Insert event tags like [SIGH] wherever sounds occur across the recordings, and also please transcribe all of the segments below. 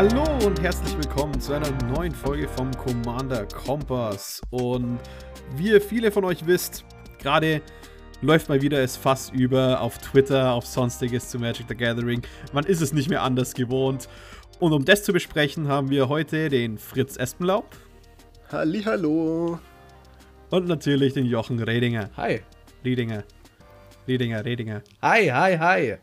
Hallo und herzlich willkommen zu einer neuen Folge vom Commander Kompass. Und wie ihr viele von euch wisst, gerade läuft mal wieder es Fass über auf Twitter, auf sonstiges zu Magic the Gathering. Man ist es nicht mehr anders gewohnt. Und um das zu besprechen, haben wir heute den Fritz Espenlaub. Hallo. Und natürlich den Jochen Redinger. Hi. Redinger. Redinger, Redinger. Hi, hi, hi.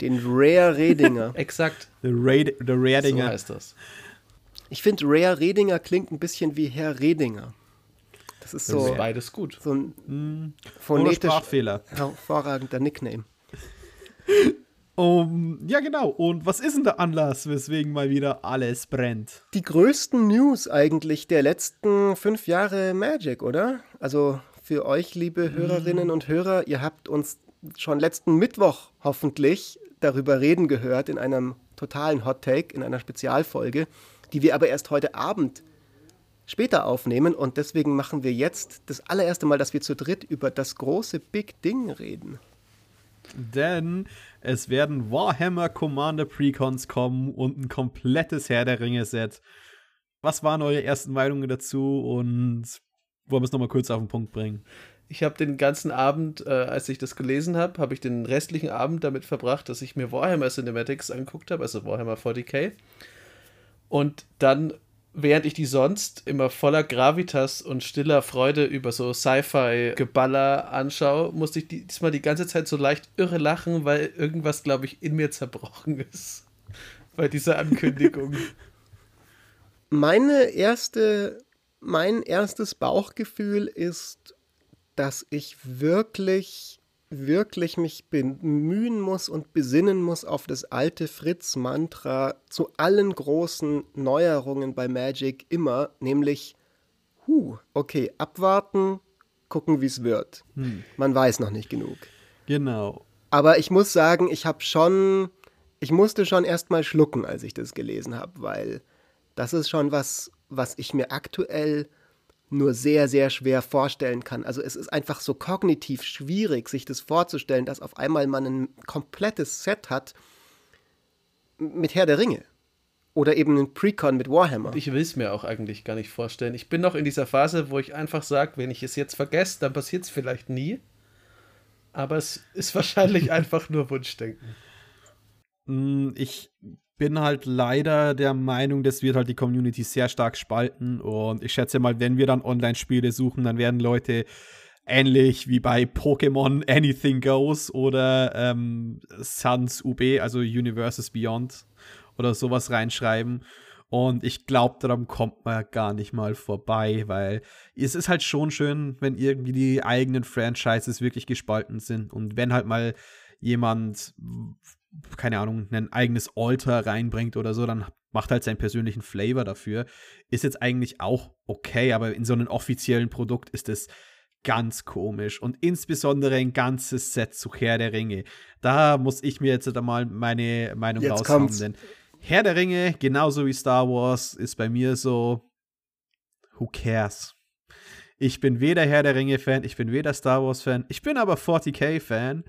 Den Rare Redinger. [LAUGHS] Exakt. Der, Red, der Redinger. So heißt das. Ich finde, Rare Redinger klingt ein bisschen wie Herr Redinger. Das ist so, ist beides gut. so ein Oder phonetisch Sprachfehler. hervorragender Nickname. [LAUGHS] Um, ja, genau. Und was ist denn der Anlass, weswegen mal wieder alles brennt? Die größten News eigentlich der letzten fünf Jahre Magic, oder? Also für euch, liebe Hörerinnen und Hörer, ihr habt uns schon letzten Mittwoch hoffentlich darüber reden gehört in einem totalen Hot Take, in einer Spezialfolge, die wir aber erst heute Abend später aufnehmen und deswegen machen wir jetzt das allererste Mal, dass wir zu dritt über das große Big Ding reden. Denn es werden Warhammer Commander Precons kommen und ein komplettes Herr der Ringe Set. Was waren eure ersten Meinungen dazu und wollen wir es nochmal kurz auf den Punkt bringen? Ich habe den ganzen Abend, äh, als ich das gelesen habe, habe ich den restlichen Abend damit verbracht, dass ich mir Warhammer Cinematics angeguckt habe, also Warhammer 40k. Und dann, während ich die sonst immer voller Gravitas und stiller Freude über so Sci-Fi-Geballer anschaue, musste ich die- diesmal die ganze Zeit so leicht irre lachen, weil irgendwas, glaube ich, in mir zerbrochen [LAUGHS] ist. Bei dieser Ankündigung. Meine erste, mein erstes Bauchgefühl ist, dass ich wirklich, wirklich mich bemühen muss und besinnen muss auf das alte Fritz-Mantra zu allen großen Neuerungen bei Magic immer, nämlich, huh, okay, abwarten, gucken, wie es wird. Man weiß noch nicht genug. Genau. Aber ich muss sagen, ich habe schon, ich musste schon erstmal schlucken, als ich das gelesen habe, weil das ist schon was, was ich mir aktuell nur sehr, sehr schwer vorstellen kann. Also es ist einfach so kognitiv schwierig, sich das vorzustellen, dass auf einmal man ein komplettes Set hat mit Herr der Ringe. Oder eben ein Precon mit Warhammer. Ich will es mir auch eigentlich gar nicht vorstellen. Ich bin noch in dieser Phase, wo ich einfach sage, wenn ich es jetzt vergesse, dann passiert es vielleicht nie. Aber es ist wahrscheinlich [LAUGHS] einfach nur Wunschdenken. Mm, Ich bin halt leider der Meinung, das wird halt die Community sehr stark spalten. Und ich schätze mal, wenn wir dann Online-Spiele suchen, dann werden Leute ähnlich wie bei Pokémon Anything Goes oder ähm, Sans UB, also Universes Beyond oder sowas reinschreiben. Und ich glaube, daran kommt man gar nicht mal vorbei, weil es ist halt schon schön, wenn irgendwie die eigenen Franchises wirklich gespalten sind. Und wenn halt mal jemand, keine Ahnung, ein eigenes Alter reinbringt oder so, dann macht halt seinen persönlichen Flavor dafür. Ist jetzt eigentlich auch okay, aber in so einem offiziellen Produkt ist es ganz komisch und insbesondere ein ganzes Set zu Herr der Ringe. Da muss ich mir jetzt einmal meine Meinung Jetzt raushauen, kommt's. denn Herr der Ringe, genauso wie Star Wars, ist bei mir so, who cares? Ich bin weder Herr der Ringe-Fan, ich bin weder Star Wars-Fan, ich bin aber 40k-Fan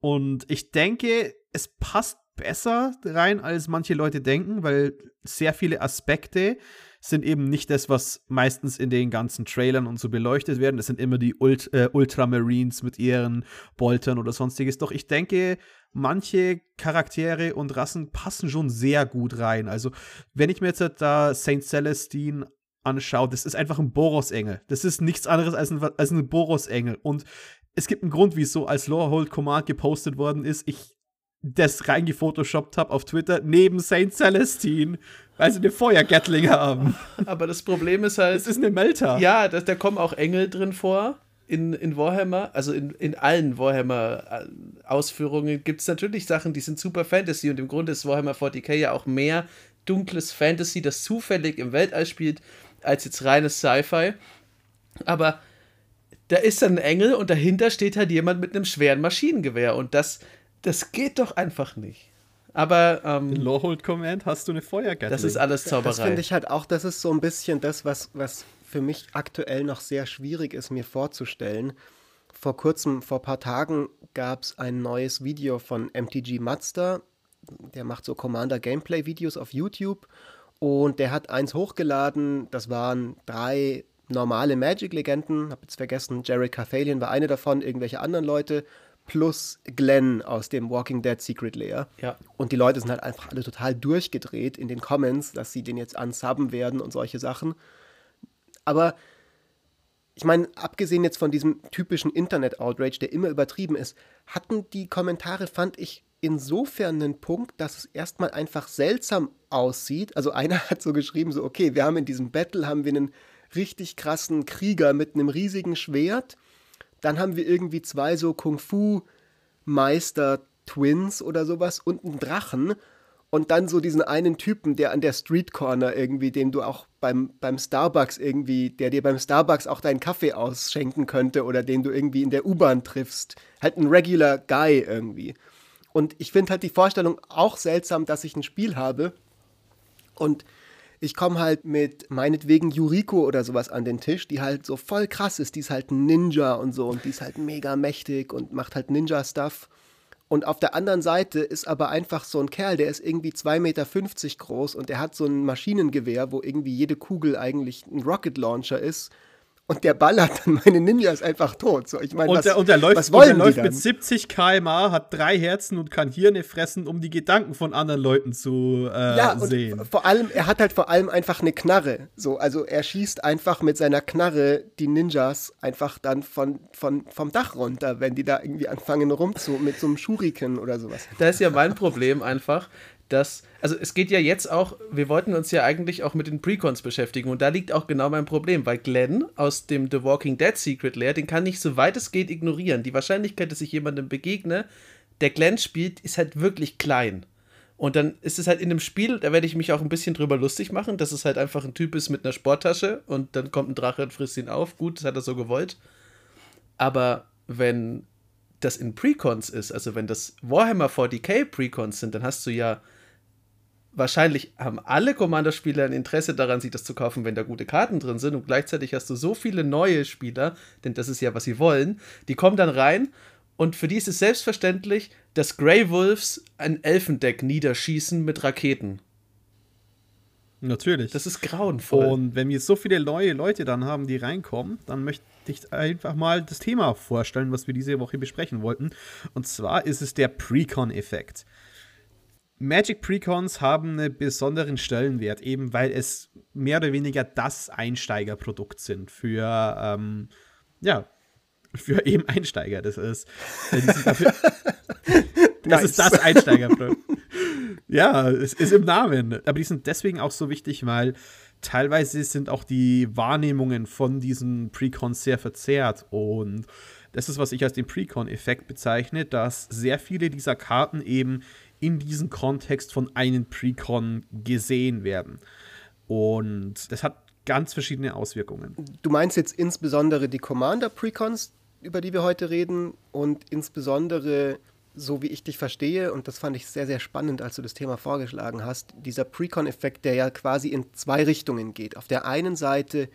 und ich denke, es passt besser rein, als manche Leute denken, weil sehr viele Aspekte sind eben nicht das, was meistens in den ganzen Trailern und so beleuchtet werden. Das sind immer die Ult äh, Ultramarines mit ihren Boltern oder sonstiges. Doch ich denke, manche Charaktere und Rassen passen schon sehr gut rein. Also, wenn ich mir jetzt da Saint Celestine anschaue, das ist einfach ein Boros-Engel. Das ist nichts anderes als ein, als ein Boros-Engel. Und es gibt einen Grund, wieso als Lorehold Command gepostet worden ist. Ich das reingefotoshoppt habe auf Twitter neben Saint Celestine, weil sie eine Feuergatling haben. Aber das Problem ist halt. Es ist eine Melter. Ja, da, da kommen auch Engel drin vor. In, in Warhammer, also in, in allen Warhammer-Ausführungen gibt es natürlich Sachen, die sind super Fantasy und im Grunde ist Warhammer 40k ja auch mehr dunkles Fantasy, das zufällig im Weltall spielt, als jetzt reines Sci-Fi. Aber da ist dann ein Engel und dahinter steht halt jemand mit einem schweren Maschinengewehr und das, das geht doch einfach nicht. Aber In ähm, Lorehold Command hast du eine Feuergatling. das ist alles Das Zauberei. finde ich halt auch, das ist so ein bisschen das, was, was für mich aktuell noch sehr schwierig ist, mir vorzustellen. Vor kurzem, vor ein paar Tagen, gab es ein neues Video von MTG Mazda, der macht so Commander-Gameplay-Videos auf YouTube und der hat eins hochgeladen, das waren drei normale Magic-Legenden, hab jetzt vergessen, Jerry Cathalion war eine davon, irgendwelche anderen Leute, plus Glenn aus dem Walking Dead Secret Layer. Ja. Und die Leute sind halt einfach alle total durchgedreht in den Comments, dass sie den jetzt unsubben werden und solche Sachen. Aber ich meine, abgesehen jetzt von diesem typischen Internet-Outrage, der immer übertrieben ist, hatten die Kommentare, fand ich, insofern einen Punkt, dass es erstmal einfach seltsam aussieht. Also einer [LAUGHS] hat so geschrieben, so, okay, wir haben in diesem Battle, haben wir einen richtig krassen Krieger mit einem riesigen Schwert. Dann haben wir irgendwie zwei so Kung-Fu-Meister-Twins oder sowas und einen Drachen. Und dann so diesen einen Typen, der an der Street Corner irgendwie, den du auch beim, beim Starbucks irgendwie, der dir beim Starbucks auch deinen Kaffee ausschenken könnte oder den du irgendwie in der U-Bahn triffst. Halt ein regular Guy irgendwie. Und ich finde halt die Vorstellung auch seltsam, dass ich ein Spiel habe und ich komme halt mit meinetwegen Yuriko oder sowas an den Tisch, die halt so voll krass ist. Die ist halt ein Ninja und so und die ist halt mega mächtig und macht halt Ninja-Stuff. Und auf der anderen Seite ist aber einfach so ein Kerl, der ist irgendwie 2,50 Meter groß und der hat so ein Maschinengewehr, wo irgendwie jede Kugel eigentlich ein Rocket Launcher ist und der ballert dann meine Ninjas einfach tot. So, ich meine, und, was, der, und der läuft, was wollen und der läuft die mit dann? 70 km/h, hat drei Herzen und kann Hirne fressen, um die Gedanken von anderen Leuten zu äh, ja, und sehen. vor allem, er hat halt vor allem einfach eine Knarre. So, also er schießt einfach mit seiner Knarre die Ninjas einfach dann von, von, vom Dach runter, wenn die da irgendwie anfangen rumzu, mit so einem Shuriken oder sowas. Da ist ja mein Problem einfach, dass, also es geht ja jetzt auch, wir wollten uns ja eigentlich auch mit den Precons beschäftigen und da liegt auch genau mein Problem, weil Glenn aus dem The Walking Dead Secret Lair, den kann ich so weit es geht ignorieren. Die Wahrscheinlichkeit, dass ich jemandem begegne, der Glenn spielt, ist halt wirklich klein. Und dann ist es halt in dem Spiel, da werde ich mich auch ein bisschen drüber lustig machen, dass es halt einfach ein Typ ist mit einer Sporttasche und dann kommt ein Drache und frisst ihn auf. Gut, das hat er so gewollt. Aber wenn das in Precons ist, also wenn das Warhammer 40k Precons sind, dann hast du ja wahrscheinlich haben alle Commander-Spieler ein Interesse daran, sich das zu kaufen, wenn da gute Karten drin sind. Und gleichzeitig hast du so viele neue Spieler, denn das ist ja, was sie wollen, die kommen dann rein und für die ist es selbstverständlich, dass Grey Wolves ein Elfendeck niederschießen mit Raketen. Natürlich. Das ist grauenvoll. Und wenn wir so viele neue Leute dann haben, die reinkommen, dann möchte ich einfach mal das Thema vorstellen, was wir diese Woche besprechen wollten. Und zwar ist es der Precon-Effekt. Magic Precons haben einen besonderen Stellenwert, eben weil es mehr oder weniger das Einsteigerprodukt sind für, ähm, ja, für eben Einsteiger. Das ist, dafür, [LAUGHS] das Nice. ist das Einsteigerprodukt. [LAUGHS] ja, es ist im Namen. Aber die sind deswegen auch so wichtig, weil teilweise sind auch die Wahrnehmungen von diesen Precons sehr verzerrt. Und das ist, was ich als den Precon-Effekt bezeichne, dass sehr viele dieser Karten eben in diesem Kontext von einem Precon gesehen werden. Und das hat ganz verschiedene Auswirkungen. Du meinst jetzt insbesondere die Commander-Precons, über die wir heute reden, und insbesondere, so wie ich dich verstehe, und das fand ich sehr, sehr spannend, als du das Thema vorgeschlagen hast, dieser Precon-Effekt, der ja quasi in zwei Richtungen geht. Auf der einen Seite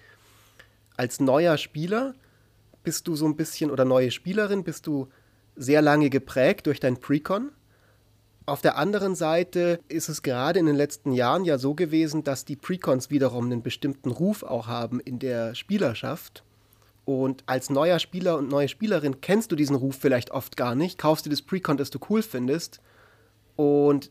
als neuer Spieler bist du so ein bisschen, oder neue Spielerin, bist du sehr lange geprägt durch dein Precon. Auf der anderen Seite ist es gerade in den letzten Jahren ja so gewesen, dass die Precons wiederum einen bestimmten Ruf auch haben in der Spielerschaft. Und als neuer Spieler und neue Spielerin kennst du diesen Ruf vielleicht oft gar nicht, kaufst dir das Precon, das du cool findest und,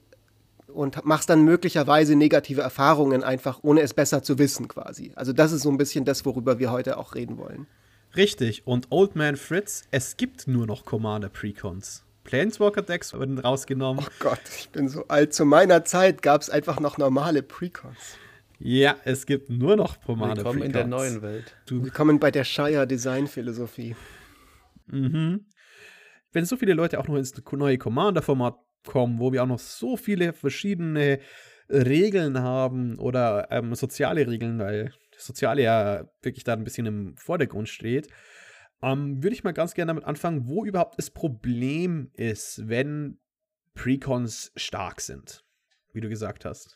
und machst dann möglicherweise negative Erfahrungen einfach, ohne es besser zu wissen quasi. Also das ist so ein bisschen das, worüber wir heute auch reden wollen. Richtig, und Old Man Fritz, es gibt nur noch Commander Precons. Planeswalker-Decks wurden rausgenommen. Oh Gott, ich bin so alt. Zu meiner Zeit gab es einfach noch normale Precons. Ja, es gibt nur noch Commander Willkommen Precons. in der neuen Welt. Willkommen bei der Shire Design Philosophie. Mhm. Wenn so viele Leute auch noch ins neue Commander-Format kommen, wo wir auch noch so viele verschiedene Regeln haben oder ähm, soziale Regeln, weil das Soziale ja wirklich da ein bisschen im Vordergrund steht, ähm, würde ich mal ganz gerne damit anfangen, wo überhaupt das Problem ist, wenn Precons stark sind, wie du gesagt hast.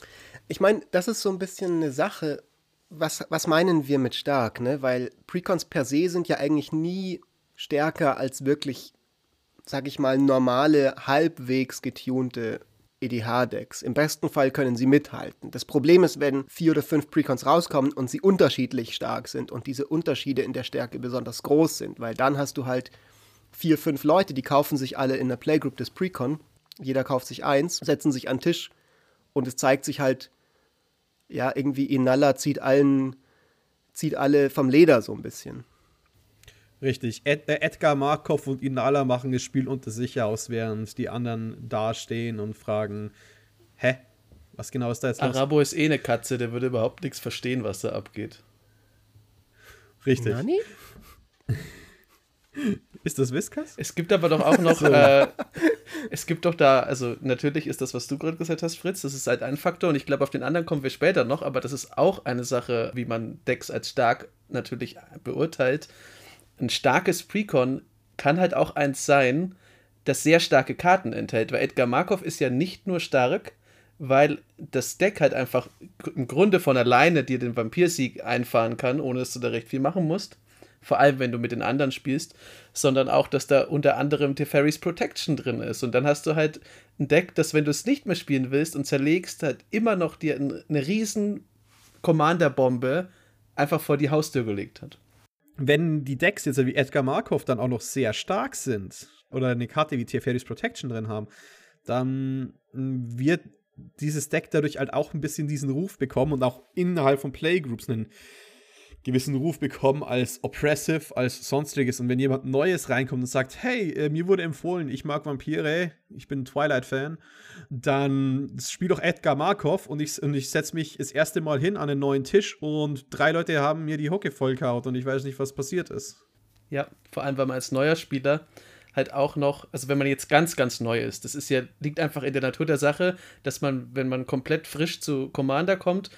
Ich meine, das ist so ein bisschen eine Sache. Was, was meinen wir mit stark, ne? Weil Precons per se sind ja eigentlich nie stärker als wirklich, sag ich mal, normale, halbwegs getunte EDH-Decks. Im besten Fall können sie mithalten. Das Problem ist, wenn vier oder fünf Precons rauskommen und sie unterschiedlich stark sind und diese Unterschiede in der Stärke besonders groß sind, weil dann hast du halt vier, fünf Leute, die kaufen sich alle in der Playgroup des Precon. Jeder kauft sich eins, setzen sich an den Tisch und es zeigt sich halt, ja, irgendwie Inalla zieht allen, zieht alle vom Leder so ein bisschen. Richtig. Ed, äh, Edgar Markov und Inala machen das Spiel unter sich aus, während die anderen dastehen und fragen: Hä? Was genau ist da jetzt los? Arabo ist eh eine Katze, der würde überhaupt nichts verstehen, was da abgeht. Richtig. Nani? [LAUGHS] Ist das Whiskas? Es gibt aber doch auch [LAUGHS] noch, so. äh, es gibt doch da, also natürlich ist das, was du gerade gesagt hast, Fritz, das ist halt ein Faktor und ich glaube, auf den anderen kommen wir später noch, aber das ist auch eine Sache, wie man Decks als stark natürlich beurteilt ein starkes Precon kann halt auch eins sein, das sehr starke Karten enthält, weil Edgar Markov ist ja nicht nur stark, weil das Deck halt einfach im Grunde von alleine dir den Vampirsieg einfahren kann, ohne dass du da recht viel machen musst. Vor allem, wenn du mit den anderen spielst, sondern auch, dass da unter anderem Teferis Protection drin ist. Und dann hast du halt ein Deck, das, wenn du es nicht mehr spielen willst und zerlegst, halt immer noch dir eine riesen Commander-Bombe einfach vor die Haustür gelegt hat wenn die Decks jetzt wie Edgar Markov dann auch noch sehr stark sind oder eine Karte wie Teferi's Protection drin haben, dann wird dieses Deck dadurch halt auch ein bisschen diesen Ruf bekommen und auch innerhalb von Playgroups einen gewissen Ruf bekommen als oppressive, als sonstiges. Und wenn jemand Neues reinkommt und sagt, hey, äh, mir wurde empfohlen, ich mag Vampire, ich bin Twilight-Fan, dann spiel doch Edgar Markov und ich, und ich setze mich das erste Mal hin an einen neuen Tisch und drei Leute haben mir die Hocke vollkaut und ich weiß nicht, was passiert ist. Ja, vor allem, weil man als neuer Spieler halt auch noch, also wenn man jetzt ganz, ganz neu ist, das ist ja, liegt einfach in der Natur der Sache, dass man, wenn man komplett frisch zu Commander kommt,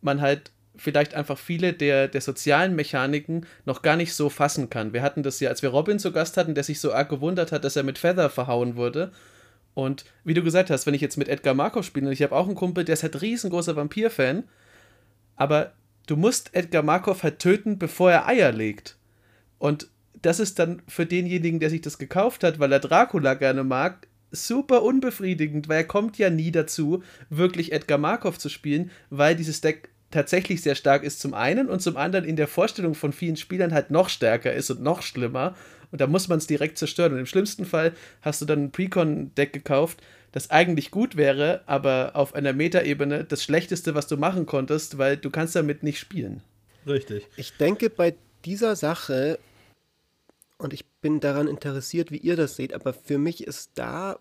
man halt vielleicht einfach viele der, der sozialen Mechaniken noch gar nicht so fassen kann. Wir hatten das ja, als wir Robin zu Gast hatten, der sich so arg gewundert hat, dass er mit Feather verhauen wurde und wie du gesagt hast, wenn ich jetzt mit Edgar Markov spiele, und ich habe auch einen Kumpel, der ist halt riesengroßer Vampir-Fan, aber du musst Edgar Markov halt töten, bevor er Eier legt. Und das ist dann für denjenigen, der sich das gekauft hat, weil er Dracula gerne mag, super unbefriedigend, weil er kommt ja nie dazu, wirklich Edgar Markov zu spielen, weil dieses Deck tatsächlich sehr stark ist zum einen und zum anderen in der Vorstellung von vielen Spielern halt noch stärker ist und noch schlimmer und da muss man es direkt zerstören. Und im schlimmsten Fall hast du dann ein Precon-Deck gekauft, das eigentlich gut wäre, aber auf einer Metaebene das Schlechteste, was du machen konntest, weil du kannst damit nicht spielen. Richtig. Ich denke bei dieser Sache, und ich bin daran interessiert, wie ihr das seht, aber für mich ist da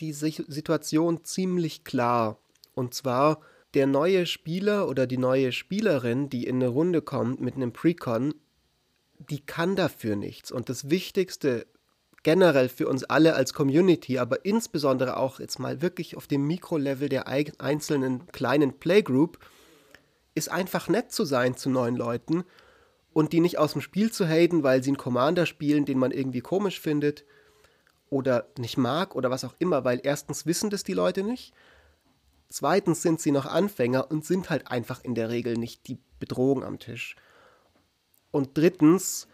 die Situation ziemlich klar. Und zwar der neue Spieler oder die neue Spielerin, die in eine Runde kommt mit einem Precon, die kann dafür nichts. Und das Wichtigste generell für uns alle als Community, aber insbesondere auch jetzt mal wirklich auf dem Mikrolevel der einzelnen kleinen Playgroup, ist einfach nett zu sein zu neuen Leuten und die nicht aus dem Spiel zu haten, weil sie einen Commander spielen, den man irgendwie komisch findet oder nicht mag oder was auch immer, weil erstens wissen das die Leute nicht, zweitens sind sie noch Anfänger und sind halt einfach in der Regel nicht die Bedrohung am Tisch. Und drittens,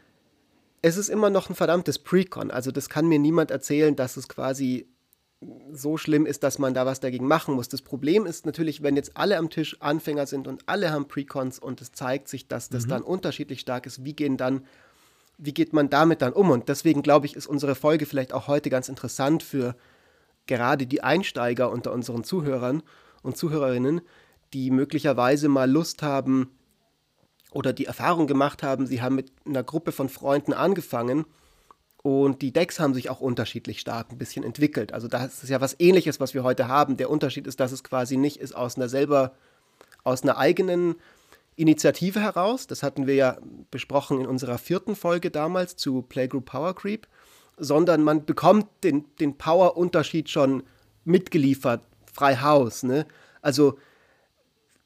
es ist immer noch ein verdammtes Precon. Also das kann mir niemand erzählen, dass es quasi so schlimm ist, dass man da was dagegen machen muss. Das Problem ist natürlich, wenn jetzt alle am Tisch Anfänger sind und alle haben Precons und es zeigt sich, dass das mhm. dann unterschiedlich stark ist, wie gehen dann, wie geht man damit dann um? Und deswegen glaube ich, ist unsere Folge vielleicht auch heute ganz interessant für gerade die Einsteiger unter unseren Zuhörern und Zuhörerinnen, die möglicherweise mal Lust haben, oder die Erfahrung gemacht haben, sie haben mit einer Gruppe von Freunden angefangen und die Decks haben sich auch unterschiedlich stark ein bisschen entwickelt. Also das ist ja was ähnliches, was wir heute haben. Der Unterschied ist, dass es quasi nicht ist aus einer selber, aus einer eigenen Initiative heraus. Das hatten wir ja besprochen in unserer vierten Folge damals zu Playgroup Power Creep, sondern man bekommt den, den Power-Unterschied schon mitgeliefert, frei Haus. Ne? Also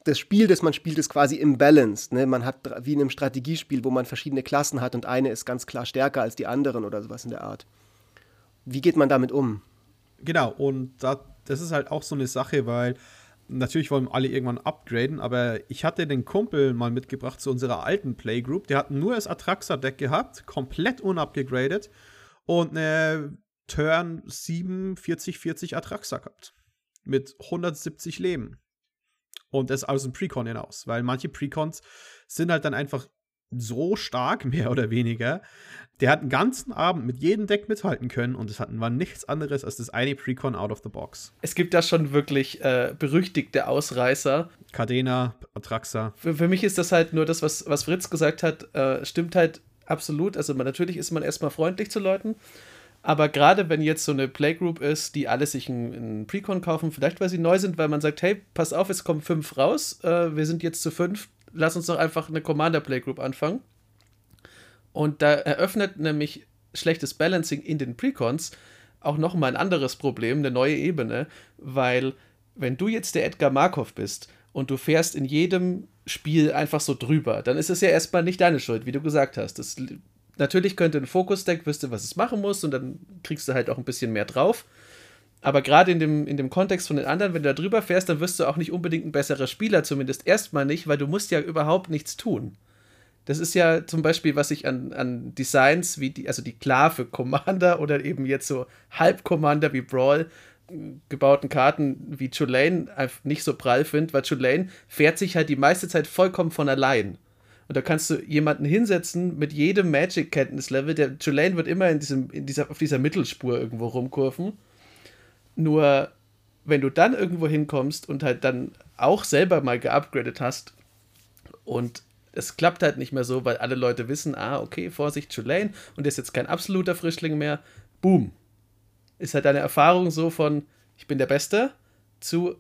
das Spiel, das man spielt, ist quasi imbalanced. Ne? Man hat wie in einem Strategiespiel, wo man verschiedene Klassen hat und eine ist ganz klar stärker als die anderen oder sowas in der Art. Wie geht man damit um? Genau, und da, das ist halt auch so eine Sache, weil natürlich wollen alle irgendwann upgraden, aber ich hatte den Kumpel mal mitgebracht zu unserer alten Playgroup. Der hat nur das Atraxa-Deck gehabt, komplett unupgegradet und eine Turn 7 40 40 Atraxa gehabt. Mit 170 Leben. Und das aus dem Precon hinaus, weil manche Precons sind halt dann einfach so stark, [LAUGHS] mehr oder weniger. Der hat einen ganzen Abend mit jedem Deck mithalten können und es war nichts anderes als das eine Precon out of the box. Es gibt da schon wirklich äh, berüchtigte Ausreißer. Cadena, Atraxa. Für, für, mich ist das halt nur das, was, was Fritz gesagt hat, äh, stimmt halt absolut. Also man, natürlich ist man erstmal freundlich zu Leuten. Aber gerade wenn jetzt so eine Playgroup ist, die alle sich einen, Precon kaufen, vielleicht weil sie neu sind, weil man sagt, hey, pass auf, es kommen fünf raus, äh, wir sind jetzt zu fünf, lass uns doch einfach eine Commander Playgroup anfangen. Und da eröffnet nämlich schlechtes Balancing in den Precons auch nochmal ein anderes Problem, eine neue Ebene, weil wenn du jetzt der Edgar Markov bist und du fährst in jedem Spiel einfach so drüber, dann ist es ja erstmal nicht deine Schuld, wie du gesagt hast. Das, natürlich könnte ein Fokus-Deck, wüsste, was es machen muss und dann kriegst du halt auch ein bisschen mehr drauf. Aber gerade in dem, in dem Kontext von den anderen, wenn du da drüber fährst, dann wirst du auch nicht unbedingt ein besserer Spieler, zumindest erstmal nicht, weil du musst ja überhaupt nichts tun. Das ist ja zum Beispiel, was ich an, an Designs wie die, also die klar für Commander [LAUGHS] oder eben jetzt so Halb-Commander wie Brawl gebauten Karten wie Tulane nicht so prall finde, weil Tulane fährt sich halt die meiste Zeit vollkommen von allein. Und da kannst du jemanden hinsetzen mit jedem Magic-Kenntnislevel. Der Tulane wird immer in diesem, in dieser, auf dieser Mittelspur irgendwo rumkurven. Nur wenn du dann irgendwo hinkommst und halt dann auch selber mal geupgradet hast und es klappt halt nicht mehr so, weil alle Leute wissen, ah, okay, Vorsicht, Tulane und der ist jetzt kein absoluter Frischling mehr, boom. Ist halt deine Erfahrung so von, ich bin der Beste, zu,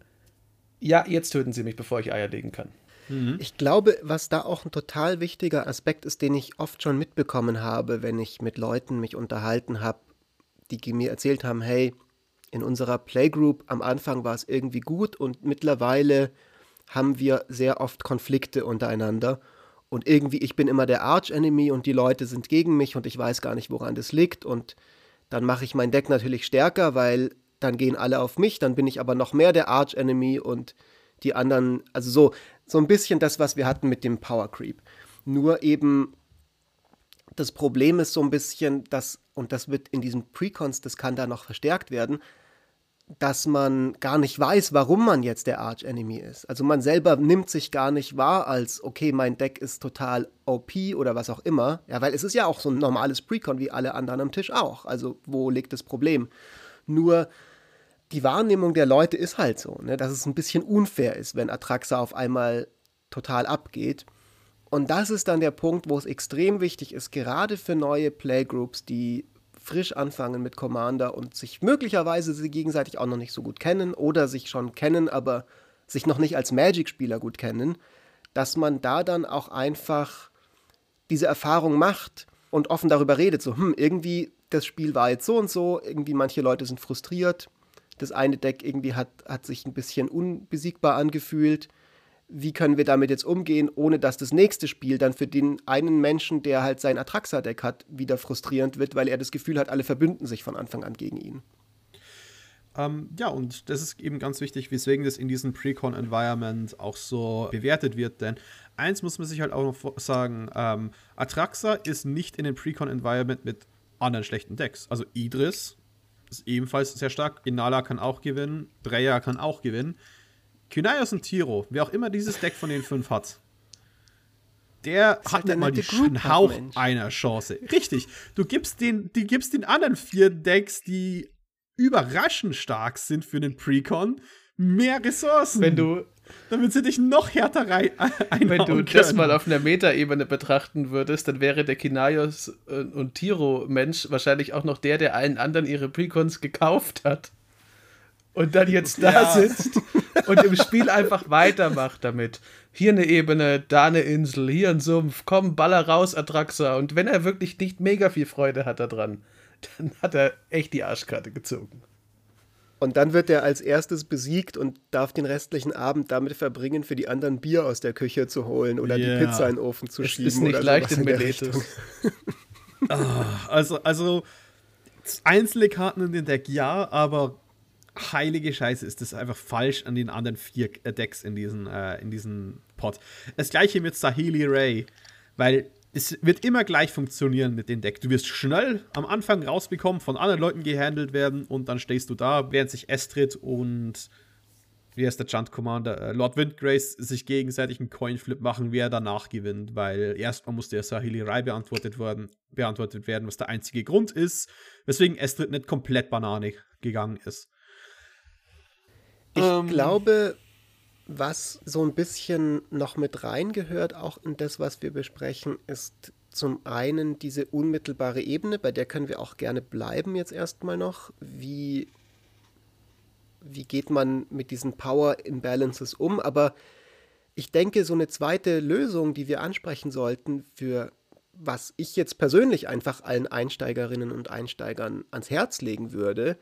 ja, jetzt töten sie mich, bevor ich Eier legen kann. Mhm. Ich glaube, was da auch ein total wichtiger Aspekt ist, den ich oft schon mitbekommen habe, wenn ich mit Leuten mich unterhalten habe, die mir erzählt haben, hey, in unserer Playgroup am Anfang war es irgendwie gut und mittlerweile haben wir sehr oft Konflikte untereinander. Und irgendwie, ich bin immer der Arch-Enemy und die Leute sind gegen mich und ich weiß gar nicht, woran das liegt. Und dann mache ich mein Deck natürlich stärker, weil dann gehen alle auf mich, dann bin ich aber noch mehr der Arch-Enemy und die anderen, also so, so ein bisschen das, was wir hatten mit dem Power Creep. Nur eben, das Problem ist so ein bisschen, dass und das wird in diesem Precons, das kann da noch verstärkt werden, dass man gar nicht weiß, warum man jetzt der Arch-Enemy ist. Also man selber nimmt sich gar nicht wahr als, okay, mein Deck ist total OP oder was auch immer. Ja, weil es ist ja auch so ein normales Precon wie alle anderen am Tisch auch. Also wo liegt das Problem? Nur die Wahrnehmung der Leute ist halt so, ne, dass es ein bisschen unfair ist, wenn Atraxa auf einmal total abgeht. Und das ist dann der Punkt, wo es extrem wichtig ist, gerade für neue Playgroups, die frisch anfangen mit Commander und sich möglicherweise sie gegenseitig auch noch nicht so gut kennen oder sich schon kennen, aber sich noch nicht als Magic-Spieler gut kennen, dass man da dann auch einfach diese Erfahrung macht und offen darüber redet, so, hm, irgendwie das Spiel war jetzt so und so, irgendwie manche Leute sind frustriert, das eine Deck irgendwie hat, hat sich ein bisschen unbesiegbar angefühlt wie können wir damit jetzt umgehen, ohne dass das nächste Spiel dann für den einen Menschen, der halt sein Atraxa-Deck hat, wieder frustrierend wird, weil er das Gefühl hat, alle verbünden sich von Anfang an gegen ihn. Ähm, ja, und das ist eben ganz wichtig, weswegen das in diesem Precon-Environment auch so bewertet wird, denn eins muss man sich halt auch noch sagen, ähm, Atraxa ist nicht in dem Precon-Environment mit anderen schlechten Decks. Also Idris ist ebenfalls sehr stark, Inala kann auch gewinnen, Breya kann auch gewinnen. Kynaios und Tiro, wer auch immer dieses Deck von den fünf hat, der hat halt nicht mal den Hauch Mensch. einer Chance. Richtig. Du gibst den, die gibst den anderen vier Decks, die überraschend stark sind für den Precon, mehr Ressourcen. Wenn du damit sie dich noch härter rein [LAUGHS] Wenn du das mal auf einer Metaebene betrachten würdest, dann wäre der Kinaios äh, und Tiro-Mensch wahrscheinlich auch noch der, der allen anderen ihre Precons gekauft hat und dann jetzt da ja. sitzt und im Spiel einfach weitermacht damit. Hier eine Ebene, da eine Insel, hier ein Sumpf, komm, baller raus, Atraxa. Und wenn er wirklich nicht mega viel Freude hat daran, dann hat er echt die Arschkarte gezogen. Und dann wird er als erstes besiegt und darf den restlichen Abend damit verbringen, für die anderen Bier aus der Küche zu holen oder yeah. die Pizza in den Ofen zu es schieben. Ist nicht leicht in Meletus. ah, also, also einzelne Karten in den Deck ja, aber heilige Scheiße, ist das einfach falsch an den anderen vier Decks in diesen, äh, in diesen Pot. Das gleiche mit Sahili Ray, weil es wird immer gleich funktionieren mit dem Deck. Du wirst schnell am Anfang rausbekommen, von anderen Leuten gehandelt werden und dann stehst du da, während sich Estrid und wie heißt der Junt Commander, äh, Lord Windgrace sich gegenseitig einen Coinflip machen, wer danach gewinnt, weil erstmal musste der Sahili Rai beantwortet werden, beantwortet werden, was der einzige Grund ist, weswegen Estrid nicht komplett Banane gegangen ist. Ich ähm, glaube, was so ein bisschen noch mit reingehört, auch in das, was wir besprechen, ist zum einen diese unmittelbare Ebene, bei der können wir auch gerne bleiben jetzt erstmal noch. Wie wie geht man mit diesen Power Imbalances um. Aber ich denke, so eine zweite Lösung, die wir ansprechen sollten, für was ich jetzt persönlich einfach allen Einsteigerinnen und Einsteigern ans Herz legen würde,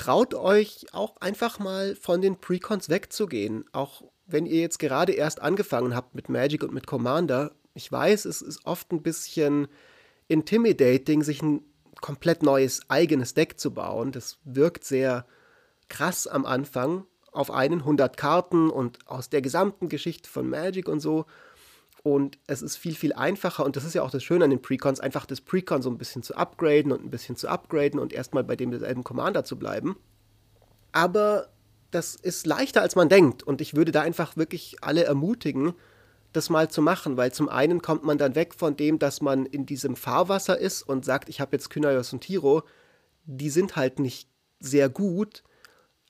traut euch auch einfach mal von den Precons wegzugehen. Auch wenn ihr jetzt gerade erst angefangen habt mit Magic und mit Commander. Ich weiß, es ist oft ein bisschen intimidating, sich ein komplett neues eigenes Deck zu bauen. Das wirkt sehr krass am Anfang auf einen 100 Karten und aus der gesamten Geschichte von Magic und so. Und es ist viel, viel einfacher. Und das ist ja auch das Schöne an den Precons, einfach das Precon so ein bisschen zu upgraden und ein bisschen zu upgraden und erstmal bei demselben Commander zu bleiben. Aber das ist leichter, als man denkt. Und ich würde da einfach wirklich alle ermutigen, das mal zu machen, weil zum einen kommt man dann weg von dem, dass man in diesem Fahrwasser ist und sagt, ich habe jetzt Kynaios und Tiro. Die sind halt nicht sehr gut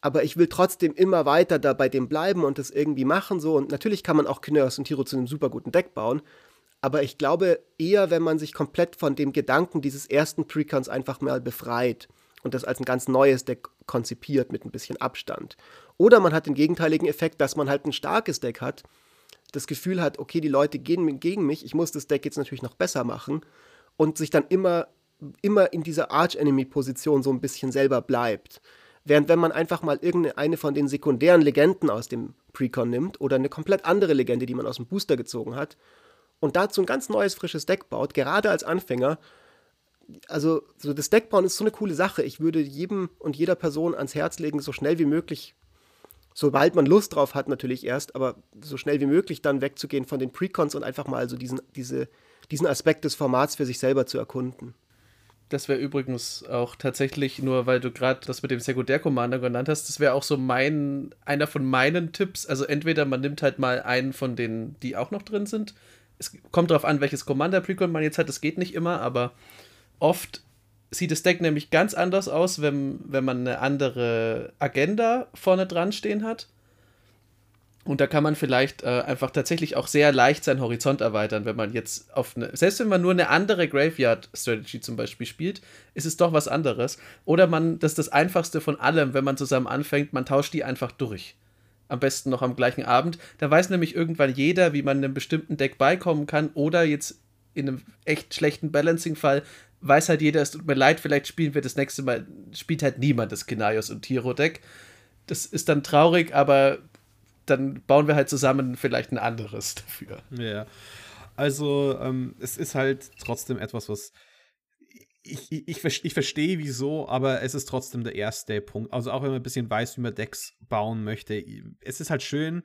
aber ich will trotzdem immer weiter da bei dem bleiben und das irgendwie machen so. Und natürlich kann man auch Kineos und Tiro zu einem super guten Deck bauen. Aber ich glaube eher, wenn man sich komplett von dem Gedanken dieses ersten Precons einfach mal befreit und das als ein ganz neues Deck konzipiert mit ein bisschen Abstand. Oder man hat den gegenteiligen Effekt, dass man halt ein starkes Deck hat, das Gefühl hat, okay, die Leute gehen gegen mich, ich muss das Deck jetzt natürlich noch besser machen und sich dann immer, immer in dieser Arch-Enemy-Position so ein bisschen selber bleibt. Während wenn man einfach mal irgendeine von den sekundären Legenden aus dem Precon nimmt oder eine komplett andere Legende, die man aus dem Booster gezogen hat, und dazu ein ganz neues, frisches Deck baut, gerade als Anfänger, also so das Deckbauen ist so eine coole Sache. Ich würde jedem und jeder Person ans Herz legen, so schnell wie möglich, sobald man Lust drauf hat natürlich erst, aber so schnell wie möglich dann wegzugehen von den Precons und einfach mal so diesen, diese, diesen Aspekt des Formats für sich selber zu erkunden. Das wäre übrigens auch tatsächlich, nur weil du gerade das mit dem Sekundär-Commander genannt hast, das wäre auch so mein, einer von meinen Tipps. Also entweder man nimmt halt mal einen von denen, die auch noch drin sind. Es kommt darauf an, welches Commander-Precon man jetzt hat, das geht nicht immer, aber oft sieht das Deck nämlich ganz anders aus, wenn, wenn man eine andere Agenda vorne dran stehen hat. Und da kann man vielleicht äh, einfach tatsächlich auch sehr leicht seinen Horizont erweitern, wenn man jetzt auf eine, selbst wenn man nur eine andere Graveyard-Strategy zum Beispiel spielt, ist es doch was anderes. Oder man, das ist das Einfachste von allem, wenn man zusammen anfängt, man tauscht die einfach durch. Am besten noch am gleichen Abend. Da weiß nämlich irgendwann jeder, wie man einem bestimmten Deck beikommen kann. Oder jetzt in einem echt schlechten Balancing-Fall weiß halt jeder, es tut mir leid, vielleicht spielen wir das nächste Mal, spielt halt niemand das Kenaios und Tiro-Deck. Das ist dann traurig, aber dann bauen wir halt zusammen vielleicht ein anderes [LAUGHS] dafür. Ja. Also, ähm, es ist halt trotzdem etwas, was. Ich, ich, ich, verstehe wieso, aber es ist trotzdem der erste Punkt. Also, auch wenn man ein bisschen weiß, wie man Decks bauen möchte. Es ist halt schön,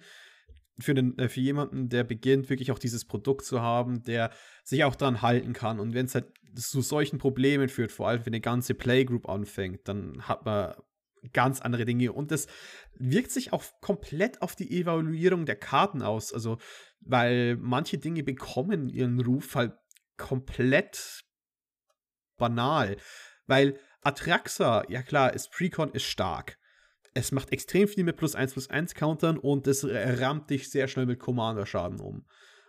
für, den, äh, für jemanden, der beginnt, wirklich auch dieses Produkt zu haben, der sich auch daran halten kann. Und wenn es halt zu solchen Problemen führt, vor allem wenn eine ganze Playgroup anfängt, dann hat man ganz andere Dinge. Und das wirkt sich auch komplett auf die Evaluierung der Karten aus. Also, weil manche Dinge bekommen ihren Ruf halt komplett banal. Weil Atraxa, ja klar, ist Precon ist stark. Es macht extrem viel mit plus 1 plus 1 Countern und es rammt dich sehr schnell mit Commander-Schaden um.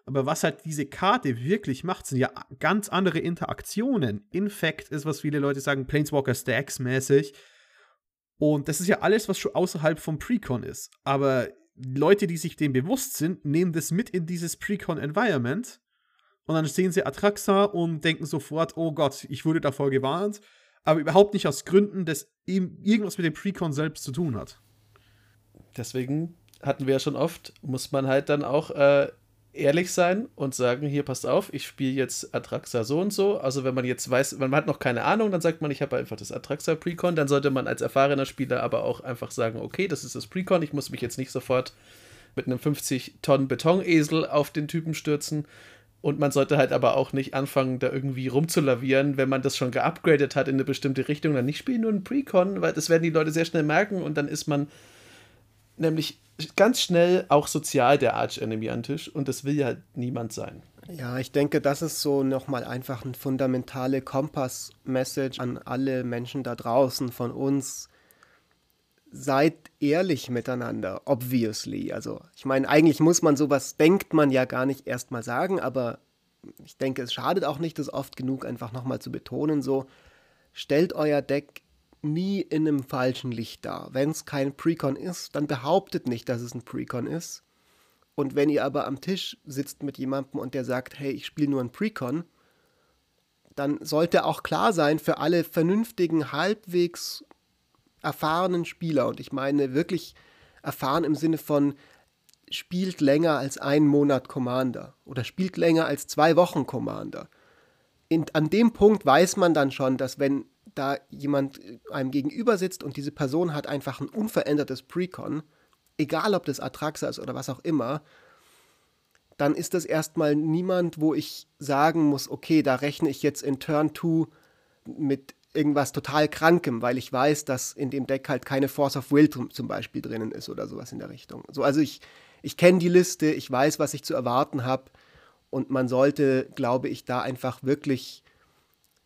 Aber was halt diese Karte wirklich macht, sind ja ganz andere Interaktionen. Infect ist, was viele Leute sagen, Planeswalker Stacks mäßig. Und das ist ja alles, was schon außerhalb vom Precon ist. Aber Leute, die sich dem bewusst sind, nehmen das mit in dieses Precon-Environment und dann sehen sie Atraxa und denken sofort, oh Gott, ich wurde davor gewarnt, aber überhaupt nicht aus Gründen, dass ihm irgendwas mit dem Precon selbst zu tun hat. Deswegen hatten wir ja schon oft, muss man halt dann auch äh, ehrlich sein und sagen, hier passt auf, ich spiele jetzt Atraxa so und so. Also wenn man jetzt weiß, man hat noch keine Ahnung, dann sagt man, ich habe einfach das Atraxa Precon. Dann sollte man als erfahrener Spieler aber auch einfach sagen, okay, das ist das Precon, ich muss mich jetzt nicht sofort mit einem 50 Tonnen Betonesel auf den Typen stürzen. Und man sollte halt aber auch nicht anfangen, da irgendwie rumzulavieren, wenn man das schon geupgradet hat in eine bestimmte Richtung, dann nicht spielen nur ein Precon, weil das werden die Leute sehr schnell merken und dann ist man nämlich ganz schnell auch sozial der Arch-Enemy an den Tisch und das will ja halt niemand sein. Ja, ich denke, das ist so nochmal einfach eine fundamentale Kompass-Message an alle Menschen da draußen von uns. Seid ehrlich miteinander, obviously. Also, ich meine, eigentlich muss man sowas, denkt man ja gar nicht erstmal sagen, aber ich denke, es schadet auch nicht, das oft genug einfach nochmal zu betonen. So, stellt euer Deck nie in einem falschen Licht dar. Wenn es kein Precon ist, dann behauptet nicht, dass es ein Precon ist. Und wenn ihr aber am Tisch sitzt mit jemandem und der sagt, hey, ich spiele nur ein Precon, dann sollte auch klar sein für alle vernünftigen, halbwegs erfahrenen Spieler, und ich meine wirklich erfahren im Sinne von, spielt länger als einen Monat Commander oder spielt länger als zwei Wochen Commander. In, an dem Punkt weiß man dann schon, dass wenn da jemand einem gegenüber sitzt und diese Person hat einfach ein unverändertes Precon, egal ob das Atraxa ist oder was auch immer, dann ist das erstmal niemand, wo ich sagen muss, okay, da rechne ich jetzt in Turn 2 mit irgendwas total Krankem, weil ich weiß, dass in dem Deck halt keine Force of Will zum Beispiel drinnen ist oder sowas in der Richtung. So, also ich, ich kenne die Liste, ich weiß, was ich zu erwarten habe und man sollte, glaube ich, da einfach wirklich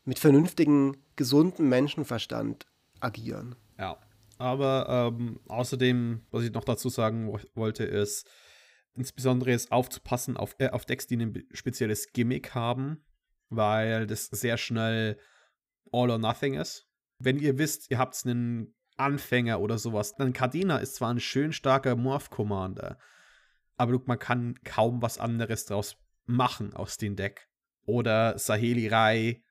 mit vernünftigen, gesunden Menschenverstand agieren. Ja, aber ähm, außerdem, was ich noch dazu sagen wollte, ist, insbesondere ist aufzupassen auf, äh, auf Decks, die ein spezielles Gimmick haben, weil das sehr schnell all or nothing ist. Wenn ihr wisst, ihr habt einen Anfänger oder sowas, dann Cardina ist zwar ein schön starker Morph-Commander, aber man kann kaum was anderes draus machen aus dem Deck. Oder Saheli Rai.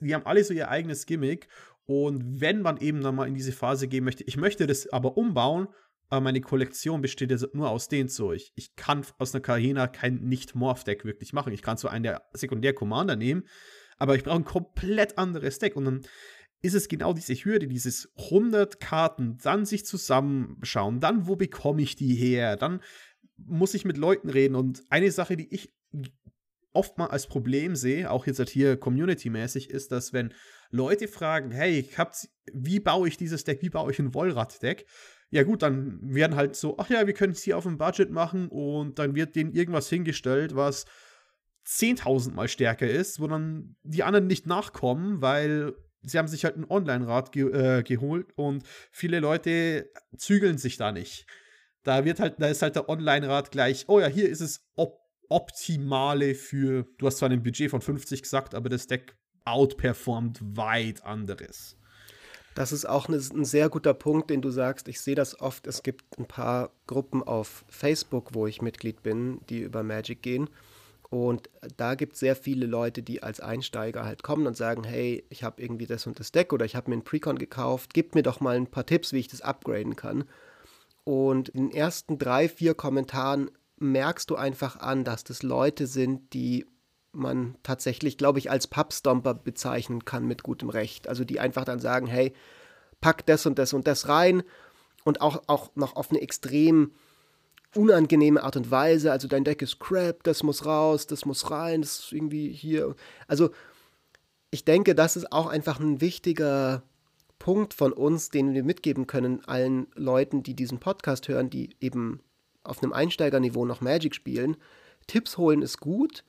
Die haben alle so ihr eigenes Gimmick und wenn man eben dann mal in diese Phase gehen möchte, ich möchte das aber umbauen, aber meine Kollektion besteht ja nur aus den Zeug. Ich kann aus einer Kahina kein Nicht-Morph-Deck wirklich machen. Ich kann so einen der Sekundär-Commander nehmen, aber ich brauche ein komplett anderes Deck. Und dann ist es genau diese Hürde, dieses 100 Karten, dann sich zusammenschauen, dann wo bekomme ich die her, dann muss ich mit Leuten reden. Und eine Sache, die ich oft mal als Problem sehe, auch jetzt halt hier community-mäßig, ist, dass wenn Leute fragen, hey, hab's, wie baue ich dieses Deck, wie baue ich ein Wollrad-Deck? Ja gut, dann werden halt so, ach ja, wir können es hier auf dem Budget machen und dann wird denen irgendwas hingestellt, was 10.000 mal stärker ist, wo dann die anderen nicht nachkommen, weil sie haben sich halt ein Online-Rad ge äh, geholt und viele Leute zügeln sich da nicht. Da wird halt, da ist halt der Online-Rad gleich, oh ja, hier ist es op optimale für, du hast zwar ein Budget von 50 gesagt, aber das Deck outperformt weit anderes. Das ist auch eine, ein sehr guter Punkt, den du sagst. Ich sehe das oft. Es gibt ein paar Gruppen auf Facebook, wo ich Mitglied bin, die über Magic gehen. Und da gibt es sehr viele Leute, die als Einsteiger halt kommen und sagen, hey, ich habe irgendwie das und das Deck oder ich habe mir ein Precon gekauft, gib mir doch mal ein paar Tipps, wie ich das upgraden kann. Und in den ersten drei, vier Kommentaren merkst du einfach an, dass das Leute sind, die man tatsächlich, glaube ich, als Pubstomper bezeichnen kann mit gutem Recht. Also die einfach dann sagen, hey, pack das und das und das rein und auch, auch noch auf eine extrem unangenehme Art und Weise. Also dein Deck ist crap, das muss raus, das muss rein, das ist irgendwie hier. Also ich denke, das ist auch einfach ein wichtiger Punkt von uns, den wir mitgeben können allen Leuten, die diesen Podcast hören, die eben auf einem Einsteigerniveau noch Magic spielen. Tipps holen ist gut,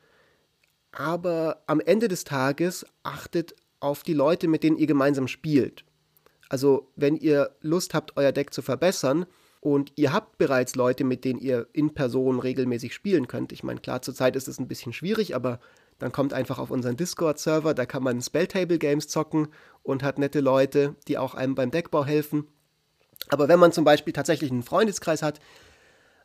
aber am Ende des Tages achtet auf die Leute, mit denen ihr gemeinsam spielt. Also, wenn ihr Lust habt, euer Deck zu verbessern und ihr habt bereits Leute, mit denen ihr in Person regelmäßig spielen könnt. Ich meine, klar, zurzeit ist es ein bisschen schwierig, aber dann kommt einfach auf unseren Discord-Server, da kann man Spelltable-Games zocken und hat nette Leute, die auch einem beim Deckbau helfen. Aber wenn man zum Beispiel tatsächlich einen Freundeskreis hat,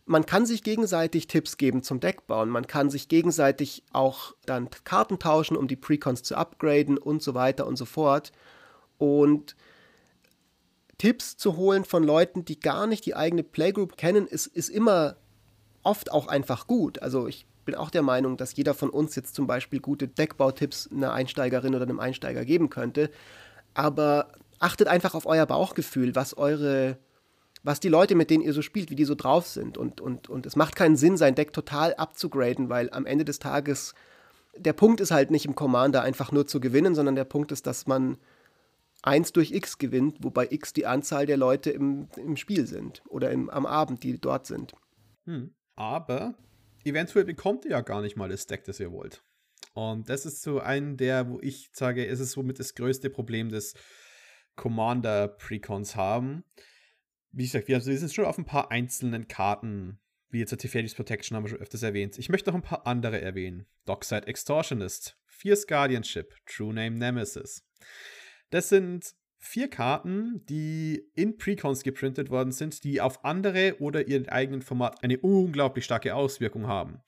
man kann sich gegenseitig Tipps geben zum Deckbauen. Man kann sich gegenseitig auch dann Karten tauschen, um die Precons zu upgraden und so weiter und so fort. Und Tipps zu holen von Leuten, die gar nicht die eigene Playgroup kennen, ist, ist immer oft auch einfach gut. Also ich bin auch der Meinung, dass jeder von uns jetzt zum Beispiel gute Deckbautipps einer Einsteigerin oder einem Einsteiger geben könnte. Aber achtet einfach auf euer Bauchgefühl, was eure was die Leute, mit denen ihr so spielt, wie die so drauf sind. Und, und, und es macht keinen Sinn, sein Deck total abzugraden, weil am Ende des Tages der Punkt ist halt nicht im Commander einfach nur zu gewinnen, sondern der Punkt ist, dass man 1 durch X gewinnt, wobei X die Anzahl der Leute im, im Spiel sind oder im, am Abend, die dort sind. Hm. Aber eventuell bekommt ihr ja gar nicht mal das Deck, das ihr wollt. Und das ist so ein der, wo ich sage, es ist somit das größte Problem des Commander-Precons haben. Wie gesagt, wir sind schon auf ein paar einzelnen Karten, wie jetzt der Teferi's Protection haben wir schon öfters erwähnt. Ich möchte noch ein paar andere erwähnen. Dockside Extortionist, Fierce Guardianship, True Name Nemesis. Das sind vier Karten, die in Precons geprintet worden sind, die auf andere oder ihren eigenen Format eine unglaublich starke Auswirkung haben.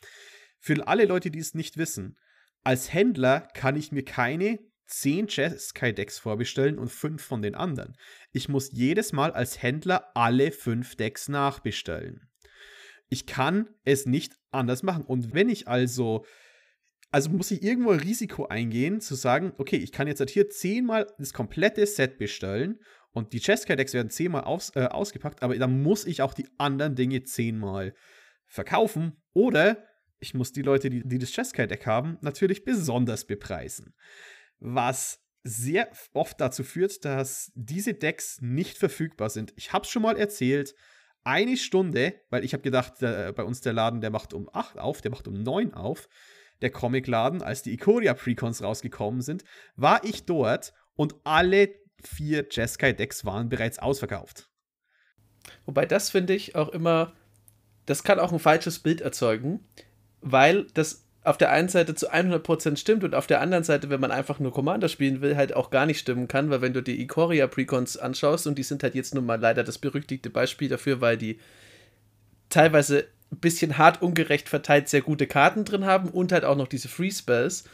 Für alle Leute, die es nicht wissen, als Händler kann ich mir keine 10 Jeskai-Decks vorbestellen und 5 von den anderen. Ich muss jedes Mal als Händler alle 5 Decks nachbestellen. Ich kann es nicht anders machen. Und wenn ich also also muss ich irgendwo ein Risiko eingehen, zu sagen, okay, ich kann jetzt halt hier zehnmal das komplette Set bestellen und die Chesska-Decks werden zehnmal aus, äh, ausgepackt, aber dann muss ich auch die anderen Dinge zehnmal verkaufen. Oder ich muss die Leute, die, die das Cheskai-Deck haben, natürlich besonders bepreisen. Was sehr oft dazu führt, dass diese Decks nicht verfügbar sind. Ich habe es schon mal erzählt, eine Stunde, weil ich habe gedacht, der, bei uns der Laden, der macht um 8 auf, der macht um 9 auf der Comicladen, als die Ikoria Precons rausgekommen sind, war ich dort und alle vier Jeskai-Decks waren bereits ausverkauft. Wobei das finde ich auch immer, das kann auch ein falsches Bild erzeugen, weil das auf der einen Seite zu 100% stimmt und auf der anderen Seite, wenn man einfach nur Commander spielen will, halt auch gar nicht stimmen kann, weil wenn du die Ikoria Precons anschaust und die sind halt jetzt nun mal leider das berüchtigte Beispiel dafür, weil die teilweise ein bisschen hart ungerecht verteilt sehr gute Karten drin haben und halt auch noch diese Free Spells.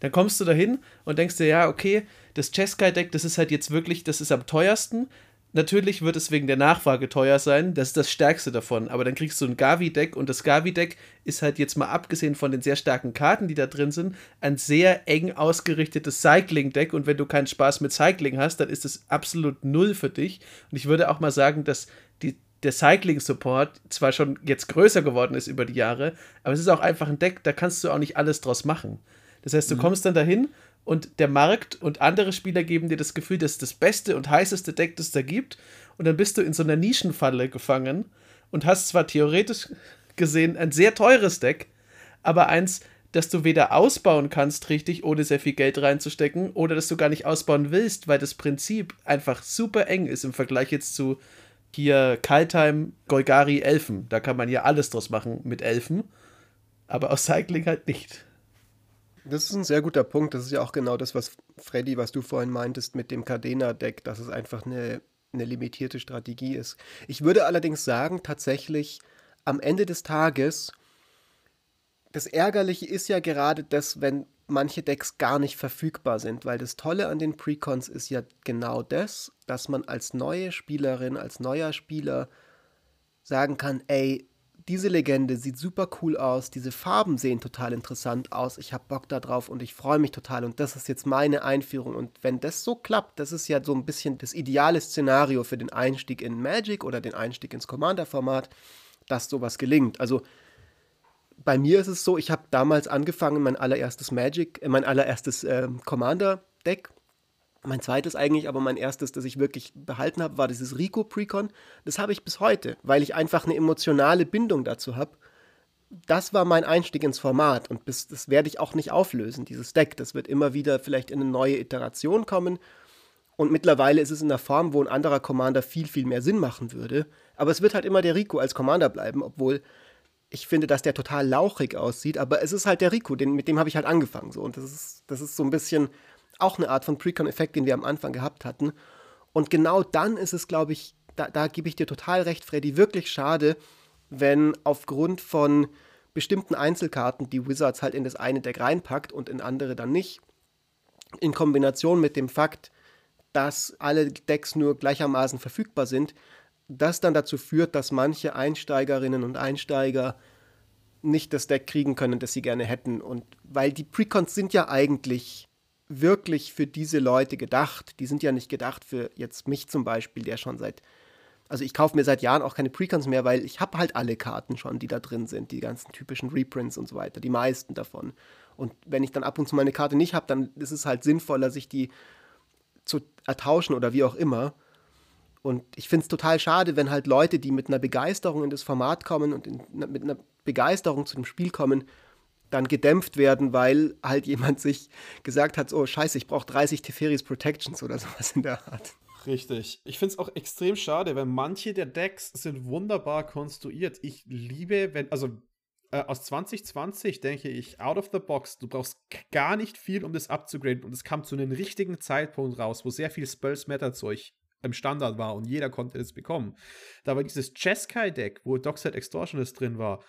Dann kommst du dahin und denkst dir, ja, okay, das Cheskai-Deck, das ist halt jetzt wirklich, das ist am teuersten. Natürlich wird es wegen der Nachfrage teuer sein, das ist das stärkste davon, aber dann kriegst du ein Gavi-Deck und das Gavi-Deck ist halt jetzt mal abgesehen von den sehr starken Karten, die da drin sind, ein sehr eng ausgerichtetes Cycling-Deck und wenn du keinen Spaß mit Cycling hast, dann ist es absolut null für dich. Und ich würde auch mal sagen, dass die der Cycling-Support zwar schon jetzt größer geworden ist über die Jahre, aber es ist auch einfach ein Deck, da kannst du auch nicht alles draus machen. Das heißt, du mhm. kommst dann dahin und der Markt und andere Spieler geben dir das Gefühl, das ist das beste und heißeste Deck, das da gibt. Und dann bist du in so einer Nischenfalle gefangen und hast zwar theoretisch gesehen ein sehr teures Deck, aber eins, das du weder ausbauen kannst richtig, ohne sehr viel Geld reinzustecken, oder das du gar nicht ausbauen willst, weil das Prinzip einfach super eng ist im Vergleich jetzt zu hier Kaltheim, Golgari, Elfen. Da kann man ja alles draus machen mit Elfen. Aber aus Cycling halt nicht. Das ist ein sehr guter Punkt. Das ist ja auch genau das, was Freddy, was du vorhin meintest mit dem Cadena-Deck, dass es einfach eine, eine limitierte Strategie ist. Ich würde allerdings sagen, tatsächlich am Ende des Tages, das Ärgerliche ist ja gerade das, wenn manche Decks gar nicht verfügbar sind, weil das Tolle an den Precons ist ja genau das, dass man als neue Spielerin, als neuer Spieler sagen kann, ey, diese Legende sieht super cool aus, diese Farben sehen total interessant aus, ich habe Bock da drauf und ich freue mich total und das ist jetzt meine Einführung und wenn das so klappt, das ist ja so ein bisschen das ideale Szenario für den Einstieg in Magic oder den Einstieg ins Commander-Format, dass sowas gelingt. Also bei mir ist es so, ich habe damals angefangen, mein allererstes Magic, äh, mein allererstes äh, Commander-Deck. Mein zweites eigentlich, aber mein erstes, das ich wirklich behalten habe, war dieses Rico Precon. Das habe ich bis heute, weil ich einfach eine emotionale Bindung dazu habe. Das war mein Einstieg ins Format und bis, das werde ich auch nicht auflösen, dieses Deck. Das wird immer wieder vielleicht in eine neue Iteration kommen. Und mittlerweile ist es in der Form, wo ein anderer Commander viel, viel mehr Sinn machen würde. Aber es wird halt immer der Rico als Commander bleiben, obwohl ich finde, dass der total lauchig aussieht, aber es ist halt der Rico, den, mit dem habe ich halt angefangen. So. Und das ist, das ist so ein bisschen auch eine Art von Precon-Effekt, den wir am Anfang gehabt hatten. Und genau dann ist es, glaube ich, da, da gebe ich dir total recht, Freddy, wirklich schade, wenn aufgrund von bestimmten Einzelkarten die Wizards halt in das eine Deck reinpackt und in andere dann nicht, in Kombination mit dem Fakt, dass alle Decks nur gleichermaßen verfügbar sind, das dann dazu führt, dass manche Einsteigerinnen und Einsteiger nicht das Deck kriegen können, das sie gerne hätten. Und weil die Precons sind ja eigentlich wirklich für diese Leute gedacht. Die sind ja nicht gedacht für jetzt mich zum Beispiel, der schon seit, also ich kaufe mir seit Jahren auch keine Precons mehr, weil ich habe halt alle Karten schon, die da drin sind, die ganzen typischen Reprints und so weiter, die meisten davon. Und wenn ich dann ab und zu meine Karte nicht habe, dann ist es halt sinnvoller, sich die zu ertauschen oder wie auch immer. Und ich finde es total schade, wenn halt Leute, die mit einer Begeisterung in das Format kommen und in, mit einer Begeisterung zu dem Spiel kommen, dann gedämpft werden, weil halt jemand sich gesagt hat, oh scheiße, ich brauche 30 Teferis Protections oder sowas in der Art. Richtig. Ich finde es auch extrem schade, weil manche der Decks sind wunderbar konstruiert. Ich liebe, wenn, also äh, aus 2020 denke ich, out of the box, du brauchst gar nicht viel, um das abzugraden. Und es kam zu einem richtigen Zeitpunkt raus, wo sehr viel Spells Matter Zeug im Standard war und jeder konnte es bekommen. Da war dieses Jeskai-Deck, wo Dockside Extortionist drin war,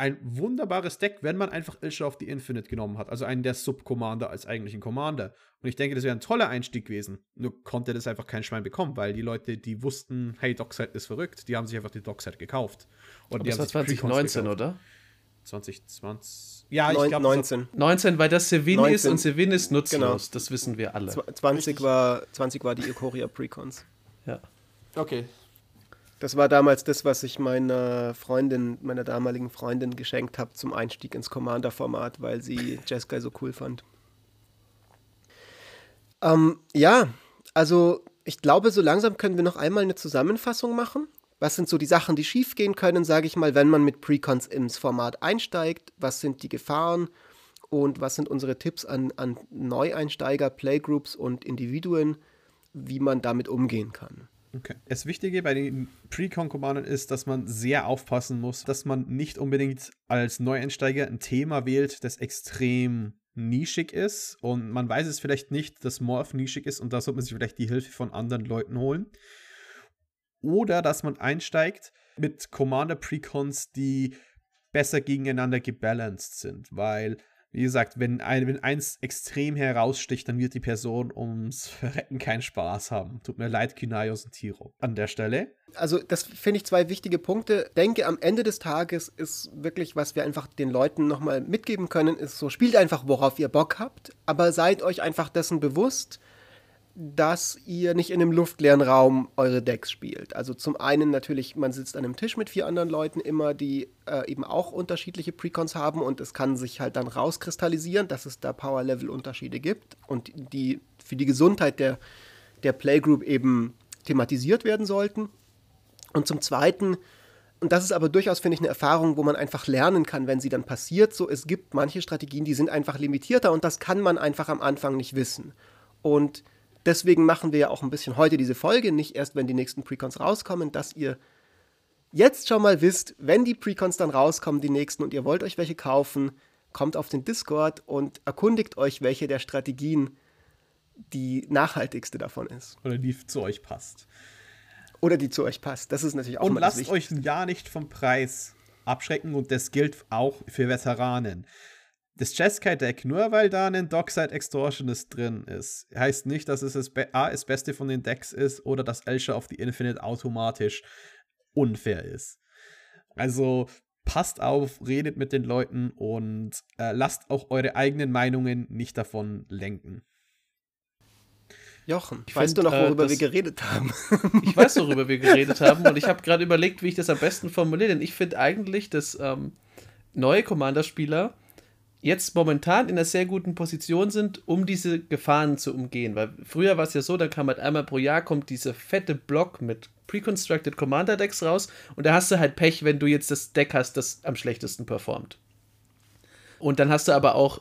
ein wunderbares Deck, wenn man einfach Ilsha of the Infinite genommen hat. Also einen der Sub-Commander als eigentlichen Commander. Und ich denke, das wäre ein toller Einstieg gewesen. Nur konnte das einfach kein Schwein bekommen, weil die Leute, die wussten, hey, Dockside ist verrückt, die haben sich einfach die Dockside gekauft. Und die das war 2019, oder? 2020. Ja, ich glaube 19. 19, weil das Sevin ist und Sevin ist nutzlos, genau. das wissen wir alle. 20 war, 20 war die Ikoria Precons. Ja. Okay, das war damals das, was ich meiner Freundin, meiner damaligen Freundin geschenkt habe zum Einstieg ins Commander-Format, weil sie Jeskai so cool fand. Ähm, ja, also ich glaube, so langsam können wir noch einmal eine Zusammenfassung machen. Was sind so die Sachen, die schiefgehen können, sage ich mal, wenn man mit Precons ins Format einsteigt? Was sind die Gefahren? Und was sind unsere Tipps an, an Neueinsteiger, Playgroups und Individuen, wie man damit umgehen kann? Okay. Das Wichtige bei den Pre-Con-Commandern ist, dass man sehr aufpassen muss, dass man nicht unbedingt als Neueinsteiger ein Thema wählt, das extrem nischig ist und man weiß es vielleicht nicht, dass Morph nischig ist und da sollte man sich vielleicht die Hilfe von anderen Leuten holen. Oder dass man einsteigt mit Commander Precons, die besser gegeneinander gebalanced sind, weil wie gesagt, wenn, ein, wenn eins extrem heraussticht, dann wird die Person ums Verrecken keinen Spaß haben. Tut mir leid, Kinaios und Tiro. An der Stelle. Also, das finde ich zwei wichtige Punkte. Denke, am Ende des Tages ist wirklich, was wir einfach den Leuten nochmal mitgeben können, ist so, spielt einfach, worauf ihr Bock habt, aber seid euch einfach dessen bewusst, dass ihr nicht in einem luftleeren Raum eure Decks spielt. Also zum einen natürlich, man sitzt an einem Tisch mit vier anderen Leuten immer, die äh, eben auch unterschiedliche Precons haben und es kann sich halt dann rauskristallisieren, dass es da Power-Level-Unterschiede gibt und die für die Gesundheit der, der Playgroup eben thematisiert werden sollten. Und zum Zweiten, und das ist aber durchaus, finde ich, eine Erfahrung, wo man einfach lernen kann, wenn sie dann passiert. So, es gibt manche Strategien, die sind einfach limitierter und das kann man einfach am Anfang nicht wissen. Und Deswegen machen wir ja auch ein bisschen heute diese Folge, nicht erst, wenn die nächsten Precons rauskommen, dass ihr jetzt schon mal wisst, wenn die Precons dann rauskommen, die nächsten, und ihr wollt euch welche kaufen, kommt auf den Discord und erkundigt euch, welche der Strategien die nachhaltigste davon ist. Oder die zu euch passt. Oder die zu euch passt. Das ist natürlich auch Und lasst euch ja nicht vom Preis abschrecken und das gilt auch für Veteranen das Jeskai-Deck, nur weil da ein Dockside Extortionist drin ist, heißt nicht, dass es das, Be A, das Beste von den Decks ist oder dass Elsha of the Infinite automatisch unfair ist. Also passt auf, redet mit den Leuten und äh, lasst auch eure eigenen Meinungen nicht davon lenken. Jochen, ich weißt find, du noch, worüber äh, wir geredet haben? [LAUGHS] ich weiß, worüber wir geredet haben und ich habe gerade überlegt, wie ich das am besten formuliere, denn ich finde eigentlich, dass ähm, neue Commander-Spieler jetzt momentan in einer sehr guten Position sind, um diese Gefahren zu umgehen. Weil früher war es ja so, da kam halt einmal pro Jahr kommt dieser fette Block mit Pre-Constructed Commander Decks raus und da hast du halt Pech, wenn du jetzt das Deck hast, das am schlechtesten performt. Und dann hast du aber auch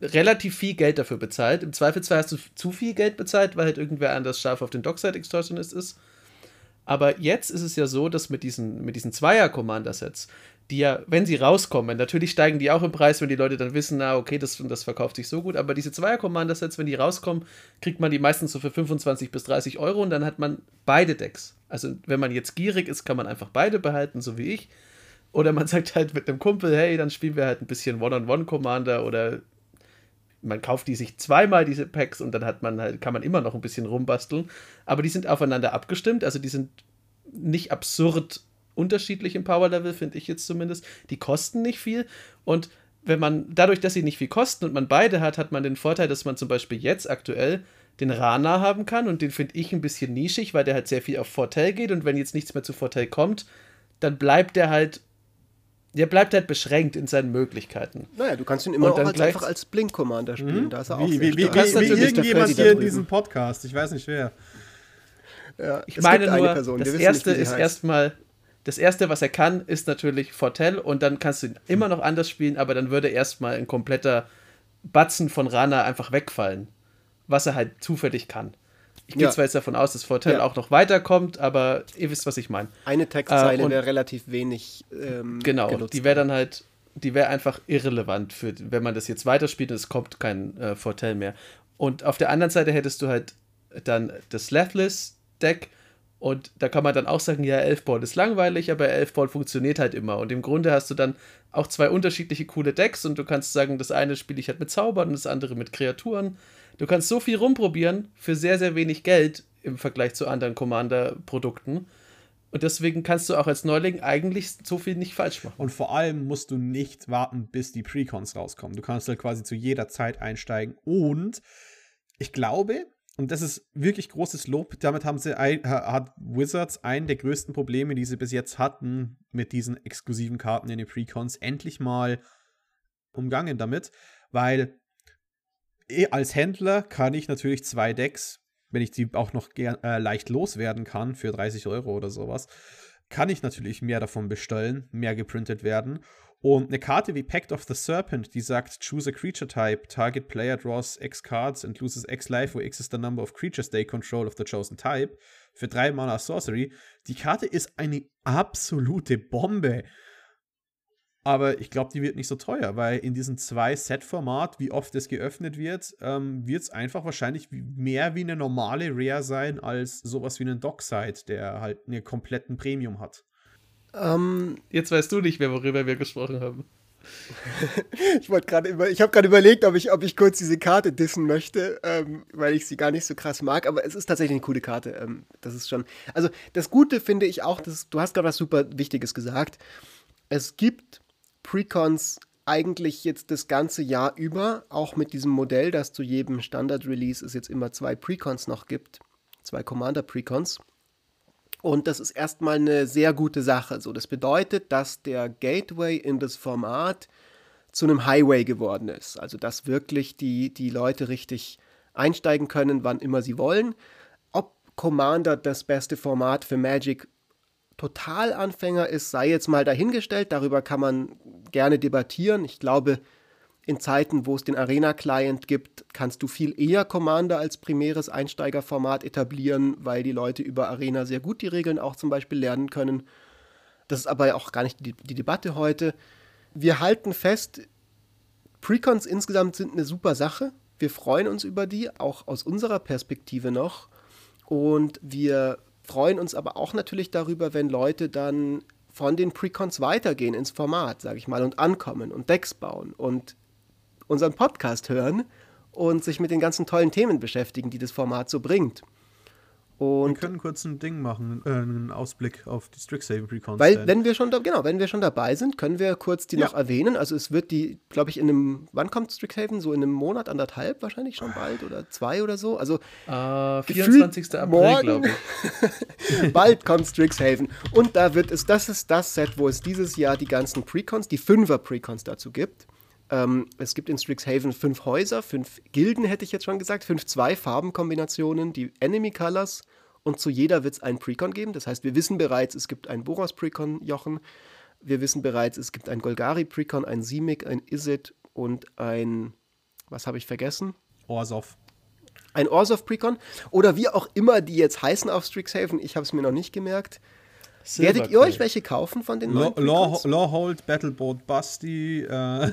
relativ viel Geld dafür bezahlt. Im Zweifelsfall hast du zu viel Geld bezahlt, weil halt irgendwer anders scharf auf den Dockside Extortionist ist. Aber jetzt ist es ja so, dass mit diesen, mit diesen Zweier-Commander-Sets, die ja, wenn sie rauskommen, natürlich steigen die auch im Preis, wenn die Leute dann wissen, na, okay, das, das verkauft sich so gut, aber diese Zweier-Commander-Sets, wenn die rauskommen, kriegt man die meistens so für 25 bis 30 Euro und dann hat man beide Decks. Also, wenn man jetzt gierig ist, kann man einfach beide behalten, so wie ich. Oder man [LAUGHS] sagt halt mit einem Kumpel, hey, dann spielen wir halt ein bisschen One-on-One-Commander oder man kauft die sich zweimal, diese Packs, und dann hat man halt, kann man immer noch ein bisschen rumbasteln. Aber die sind aufeinander abgestimmt, also die sind nicht absurd unterschiedlich im Power-Level, finde ich jetzt zumindest. Die kosten nicht viel und wenn man, dadurch, dass sie nicht viel kosten und man beide hat, hat man den Vorteil, dass man zum Beispiel jetzt aktuell den Rana haben kann und den finde ich ein bisschen nischig, weil der halt sehr viel auf Vorteil geht und wenn jetzt nichts mehr zu Vorteil kommt, dann bleibt der halt der bleibt halt beschränkt in seinen Möglichkeiten. Naja, du kannst ihn immer auch als, einfach als Blink-Commander spielen. Mhm. Da ist er wie, auch wie, wie, wie, wie irgendjemand hier in diesem Podcast. Ich weiß nicht wer. Ja, ich meine nur, Person, das erste nicht, ist erstmal, das erste, was er kann, ist natürlich Fortell und dann kannst du ihn immer noch anders spielen, aber dann würde erstmal ein kompletter Batzen von Rana einfach wegfallen, was er halt zufällig kann. Ich gehe ja. zwar jetzt davon aus, dass Fortell ja. auch noch weiterkommt, aber ihr wisst, was ich meine. Eine Textzeile äh, wäre relativ wenig. Ähm, genau, genutzt. die wäre dann halt, die wäre einfach irrelevant, für, wenn man das jetzt weiterspielt und es kommt kein äh, Fortell mehr. Und auf der anderen Seite hättest du halt dann das Lethless Deck. Und da kann man dann auch sagen, ja, Elfball ist langweilig, aber Elfball funktioniert halt immer. Und im Grunde hast du dann auch zwei unterschiedliche coole Decks und du kannst sagen, das eine spiele ich halt mit Zaubern und das andere mit Kreaturen. Du kannst so viel rumprobieren für sehr, sehr wenig Geld im Vergleich zu anderen Commander-Produkten. Und deswegen kannst du auch als Neuling eigentlich so viel nicht falsch machen. Und vor allem musst du nicht warten, bis die Precons rauskommen. Du kannst halt quasi zu jeder Zeit einsteigen. Und ich glaube, und das ist wirklich großes Lob. Damit haben sie ein, hat Wizards einen der größten Probleme, die sie bis jetzt hatten, mit diesen exklusiven Karten in den Precons, endlich mal umgangen damit. Weil eh, als Händler kann ich natürlich zwei Decks, wenn ich die auch noch äh, leicht loswerden kann für 30 Euro oder sowas, kann ich natürlich mehr davon bestellen, mehr geprintet werden. Und eine Karte wie Pact of the Serpent, die sagt, choose a creature type, target player draws X cards and loses X life, where X is the number of creatures they control of the chosen type, für drei Mana Sorcery. Die Karte ist eine absolute Bombe. Aber ich glaube, die wird nicht so teuer, weil in diesem zwei-Set-Format, wie oft es geöffnet wird, ähm, wird es einfach wahrscheinlich mehr wie eine normale Rare sein, als sowas wie einen Dockside, der halt einen kompletten Premium hat. Ähm, Jetzt weißt du nicht mehr, worüber wir gesprochen haben. [LAUGHS] ich wollte gerade über, ich habe gerade überlegt, ob ich, ob ich kurz diese Karte dissen möchte, ähm, weil ich sie gar nicht so krass mag, aber es ist tatsächlich eine coole Karte. Ähm, das ist schon. Also das Gute finde ich auch, dass, du hast gerade was super Wichtiges gesagt. Es gibt Precons eigentlich jetzt das ganze Jahr über, auch mit diesem Modell, dass zu jedem Standard-Release es jetzt immer zwei Precons noch gibt, zwei Commander-Precons. Und das ist erstmal eine sehr gute Sache. So, das bedeutet, dass der Gateway in das Format zu einem Highway geworden ist. Also, dass wirklich die, die Leute richtig einsteigen können, wann immer sie wollen. Ob Commander das beste Format für Magic Totalanfänger ist, sei jetzt mal dahingestellt. Darüber kann man gerne debattieren. Ich glaube, in Zeiten, wo es den Arena-Client gibt, kannst du viel eher Commander als primäres Einsteigerformat etablieren, weil die Leute über Arena sehr gut die Regeln auch zum Beispiel lernen können. Das ist aber auch gar nicht die, die Debatte heute. Wir halten fest, Precons insgesamt sind eine super Sache. Wir freuen uns über die, auch aus unserer Perspektive noch. Und wir freuen uns aber auch natürlich darüber, wenn Leute dann von den Precons weitergehen ins Format, sage ich mal, und ankommen und Decks bauen und unseren Podcast hören und sich mit den ganzen tollen Themen beschäftigen, die das Format so bringt. Und wir können kurz ein Ding machen, äh, einen Ausblick auf die Strixhaven Precons. Weil, wenn wir schon da, genau, wenn wir schon dabei sind, können wir kurz die ja. noch erwähnen. Also es wird die, glaube ich, in einem, wann kommt Strixhaven? So in einem Monat, anderthalb wahrscheinlich schon bald oder zwei oder so. Also uh, 24. April, glaube ich. [LAUGHS] bald kommt Strixhaven. Und da wird es, das ist das Set, wo es dieses Jahr die ganzen Precons, die Fünfer Precons dazu gibt. Ähm, es gibt in Strixhaven fünf Häuser, fünf Gilden, hätte ich jetzt schon gesagt, fünf Zwei-Farben-Kombinationen, die Enemy Colors und zu jeder wird es einen Precon geben. Das heißt, wir wissen bereits, es gibt ein Boros Precon, Jochen. Wir wissen bereits, es gibt ein Golgari Precon, ein Simic, ein Izzet und ein, was habe ich vergessen? Orsov. Ein Orsov Precon oder wie auch immer die jetzt heißen auf Strixhaven, ich habe es mir noch nicht gemerkt. Werdet ihr euch welche kaufen von den neuen Law, Lawhold, Battleboard Busty. Äh. [LAUGHS]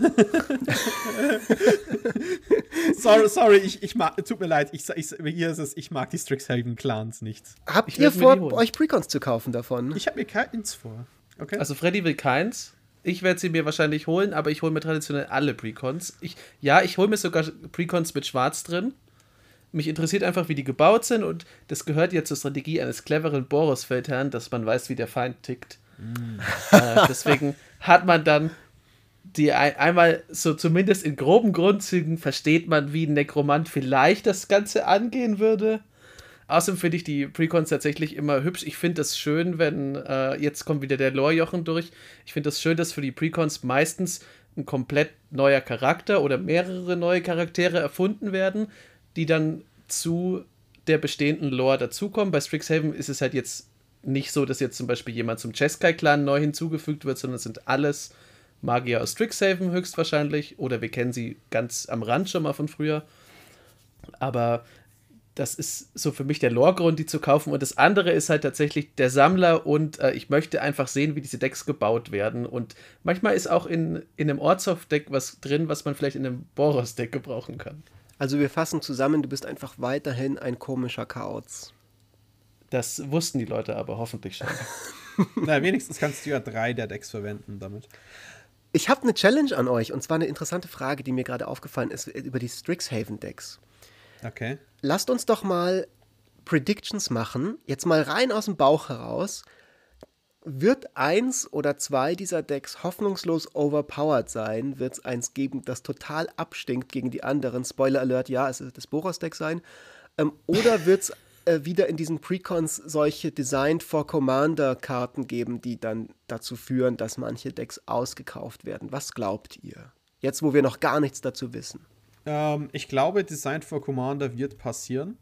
sorry, sorry, ich, ich mag, tut mir leid, ich, ich, hier ist es, ich mag die Strixhaven Clans nicht. Habt ich ihr vor, euch Precons zu kaufen davon? Ich habe mir keins vor. Okay. Also Freddy will keins. Ich werde sie mir wahrscheinlich holen, aber ich hole mir traditionell alle Precons. Ich, ja, ich hole mir sogar Precons mit Schwarz drin mich interessiert einfach, wie die gebaut sind und das gehört ja zur Strategie eines cleveren Boros-Feldherrn, dass man weiß, wie der Feind tickt. Mm. Äh, deswegen hat man dann die ein, einmal so zumindest in groben Grundzügen versteht man, wie ein Nekromant vielleicht das Ganze angehen würde. Außerdem finde ich die Precons tatsächlich immer hübsch. Ich finde das schön, wenn, äh, jetzt kommt wieder der Lore-Jochen durch. Ich finde das schön, dass für die Precons meistens ein komplett neuer Charakter oder mehrere neue Charaktere erfunden werden, die dann zu der bestehenden Lore dazukommen. Bei Strixhaven ist es halt jetzt nicht so, dass jetzt zum Beispiel jemand zum Jeskai-Clan neu hinzugefügt wird, sondern es sind alles Magier aus Strixhaven höchstwahrscheinlich. Oder wir kennen sie ganz am Rand schon mal von früher. Aber das ist so für mich der Lore-Grund, die zu kaufen. Und das andere ist halt tatsächlich der Sammler und äh, ich möchte einfach sehen, wie diese Decks gebaut werden. Und manchmal ist auch in, in einem Ortshof-Deck was drin, was man vielleicht in einem Boros-Deck gebrauchen kann. Also wir fassen zusammen, du bist einfach weiterhin ein komischer Chaos. Das wussten die Leute aber hoffentlich schon. [LAUGHS] Na, wenigstens kannst du ja drei der Decks verwenden damit. Ich habe eine Challenge an euch und zwar eine interessante Frage, die mir gerade aufgefallen ist über die Strixhaven-Decks. Okay. Lasst uns doch mal Predictions machen, jetzt mal rein aus dem Bauch heraus. Wird eins oder zwei dieser Decks hoffnungslos overpowered sein? Wird es eins geben, das total abstinkt gegen die anderen? Spoiler Alert, ja, es wird das Boros-Deck sein. Ähm, oder [LAUGHS] wird es äh, wieder in diesen Precons solche Designed for Commander-Karten geben, die dann dazu führen, dass manche Decks ausgekauft werden? Was glaubt ihr? Jetzt, wo wir noch gar nichts dazu wissen. Ähm, ich glaube, Design for Commander wird passieren.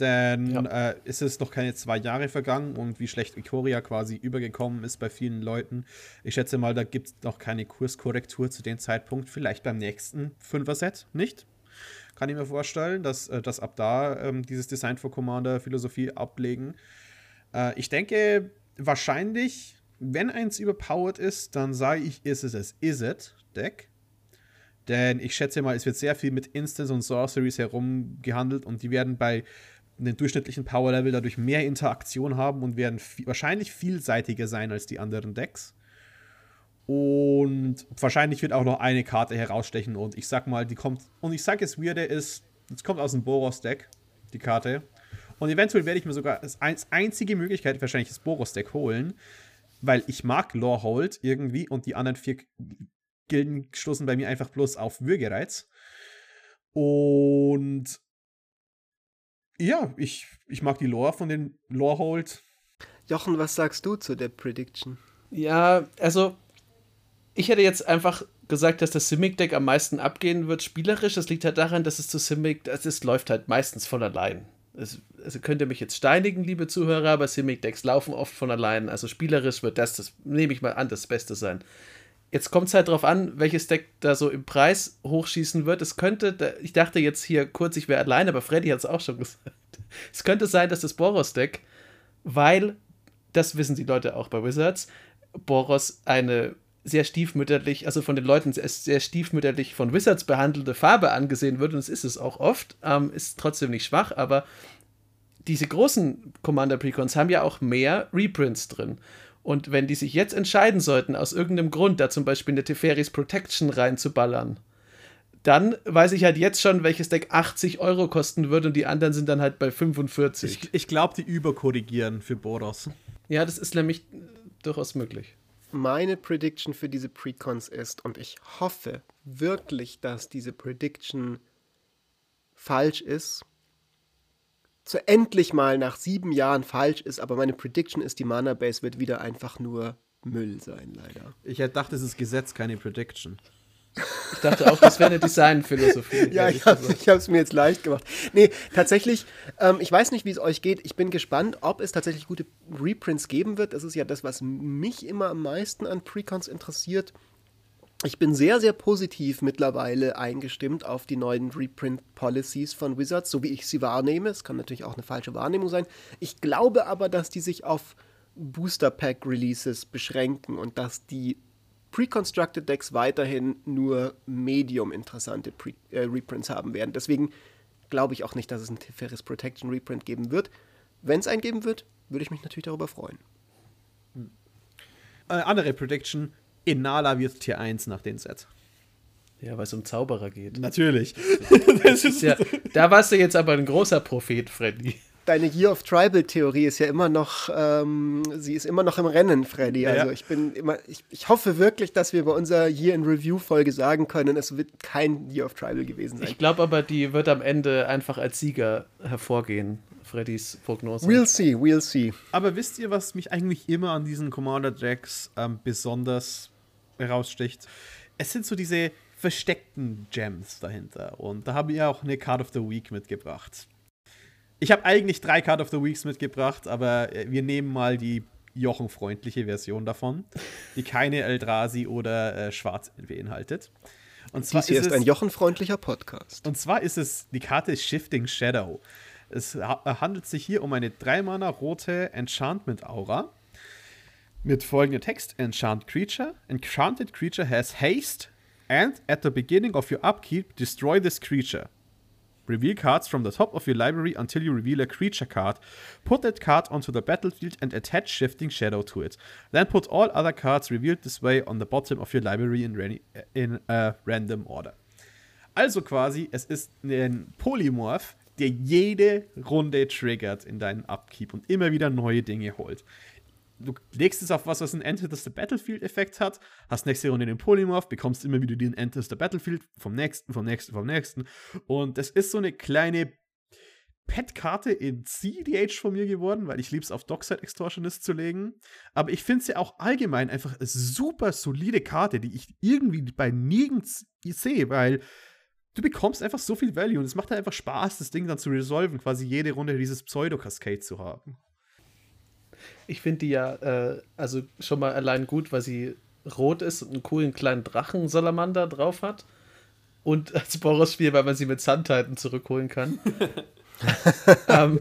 Denn ja. äh, es ist noch keine zwei Jahre vergangen und wie schlecht Ikoria quasi übergekommen ist bei vielen Leuten. Ich schätze mal, da gibt es noch keine Kurskorrektur zu dem Zeitpunkt. Vielleicht beim nächsten Fünfer-Set nicht. Kann ich mir vorstellen, dass, äh, dass ab da ähm, dieses Design for Commander Philosophie ablegen. Äh, ich denke, wahrscheinlich, wenn eins überpowered ist, dann sage ich, ist es das Is-It-Deck. Denn ich schätze mal, es wird sehr viel mit Instants und Sorceries herumgehandelt und die werden bei einem durchschnittlichen Power Level dadurch mehr Interaktion haben und werden wahrscheinlich vielseitiger sein als die anderen Decks. Und wahrscheinlich wird auch noch eine Karte herausstechen und ich sag mal, die kommt. Und ich sag es Weirde ist, es kommt aus dem Boros-Deck, die Karte. Und eventuell werde ich mir sogar als einzige Möglichkeit wahrscheinlich das Boros-Deck holen, weil ich mag Lorehold irgendwie und die anderen vier Gilden stoßen bei mir einfach bloß auf Würgereiz. Und ja, ich, ich mag die Lore von den Lorehold. Jochen, was sagst du zu der Prediction? Ja, also ich hätte jetzt einfach gesagt, dass das Simic-Deck am meisten abgehen wird, spielerisch. Das liegt halt daran, dass es zu Simic, es läuft halt meistens von allein. Es, also könnt ihr mich jetzt steinigen, liebe Zuhörer, aber Simic-Decks laufen oft von allein. Also spielerisch wird das, das nehme ich mal an, das Beste sein. Jetzt kommt es halt darauf an, welches Deck da so im Preis hochschießen wird. Es könnte, ich dachte jetzt hier kurz, ich wäre allein, aber Freddy hat es auch schon [LAUGHS] gesagt. Es könnte sein, dass das Boros-Deck, weil, das wissen die Leute auch bei Wizards, Boros eine sehr stiefmütterlich, also von den Leuten sehr stiefmütterlich von Wizards behandelte Farbe angesehen wird, und es ist es auch oft, ähm, ist trotzdem nicht schwach, aber diese großen Commander Precons haben ja auch mehr Reprints drin. Und wenn die sich jetzt entscheiden sollten, aus irgendeinem Grund da zum Beispiel eine Teferis Protection reinzuballern, dann weiß ich halt jetzt schon, welches Deck 80 Euro kosten wird und die anderen sind dann halt bei 45. Ich, ich glaube, die überkorrigieren für Boros. Ja, das ist nämlich durchaus möglich. Meine Prediction für diese Precons ist, und ich hoffe wirklich, dass diese Prediction falsch ist, zu endlich mal nach sieben Jahren falsch ist, aber meine Prediction ist, die Mana Base wird wieder einfach nur Müll sein, leider. Ich hätte gedacht, es ist Gesetz, keine Prediction. Ich dachte auch, das wäre eine Designphilosophie. [LAUGHS] ja, ich habe es mir jetzt leicht gemacht. Nee, tatsächlich, ähm, ich weiß nicht, wie es euch geht. Ich bin gespannt, ob es tatsächlich gute Reprints geben wird. Das ist ja das, was mich immer am meisten an Precons interessiert. Ich bin sehr, sehr positiv mittlerweile eingestimmt auf die neuen Reprint-Policies von Wizards, so wie ich sie wahrnehme. Es kann natürlich auch eine falsche Wahrnehmung sein. Ich glaube aber, dass die sich auf Booster Pack Releases beschränken und dass die Pre-Constructed Decks weiterhin nur medium interessante Pre äh, Reprints haben werden. Deswegen glaube ich auch nicht, dass es einen Teferis Protection Reprint geben wird. Wenn es einen geben wird, würde ich mich natürlich darüber freuen. Hm. Äh, andere Prediction: Inala wird Tier 1 nach den Sets. Ja, weil es um Zauberer geht. Natürlich. [LAUGHS] das ist ja, da warst du jetzt aber ein großer Prophet, Freddy. Deine Year of Tribal Theorie ist ja immer noch, ähm, sie ist immer noch im Rennen, Freddy. Also ja. ich bin immer, ich, ich hoffe wirklich, dass wir bei unserer Year in Review Folge sagen können, es wird kein Year of Tribal gewesen sein. Ich glaube aber, die wird am Ende einfach als Sieger hervorgehen Freddys Prognose. We'll see, we'll see. Aber wisst ihr, was mich eigentlich immer an diesen Commander Decks ähm, besonders heraussticht? Es sind so diese versteckten Gems dahinter. Und da haben wir auch eine Card of the Week mitgebracht. Ich habe eigentlich drei Card of the Weeks mitgebracht, aber äh, wir nehmen mal die Jochen-freundliche Version davon, die keine Eldrazi oder äh, Schwarz beinhaltet. Und zwar Dies hier ist, ist ein Jochen-freundlicher Podcast. Und zwar ist es die Karte Shifting Shadow. Es handelt sich hier um eine 3-Mana rote Enchantment Aura mit folgendem Text: Enchant Creature. Enchanted Creature has haste and at the beginning of your upkeep, destroy this creature. Reveal cards from the top of your library until you reveal a creature card. Put that card onto the battlefield and attach Shifting Shadow to it. Then put all other cards revealed this way on the bottom of your library in, in uh, random order. Also quasi, es ist ein Polymorph, der jede Runde triggert in deinen Upkeep und immer wieder neue Dinge holt du legst es auf was, was einen Enter the Battlefield-Effekt hat, hast nächste Runde den Polymorph, bekommst immer wieder den Enter the Battlefield vom nächsten, vom nächsten, vom nächsten. Und das ist so eine kleine Pet-Karte in CDH von mir geworden, weil ich liebe es auf Dockside Extortionist zu legen. Aber ich finde sie auch allgemein einfach eine super solide Karte, die ich irgendwie bei nirgends sehe, weil du bekommst einfach so viel Value und es macht halt einfach Spaß, das Ding dann zu resolven, quasi jede Runde dieses Pseudo-Cascade zu haben. Ich finde die ja, äh, also schon mal allein gut, weil sie rot ist und einen coolen kleinen Drachensalamander drauf hat. Und [LAUGHS] als Boros-Spiel, weil man sie mit Sandtitan zurückholen kann. [LAUGHS] ähm,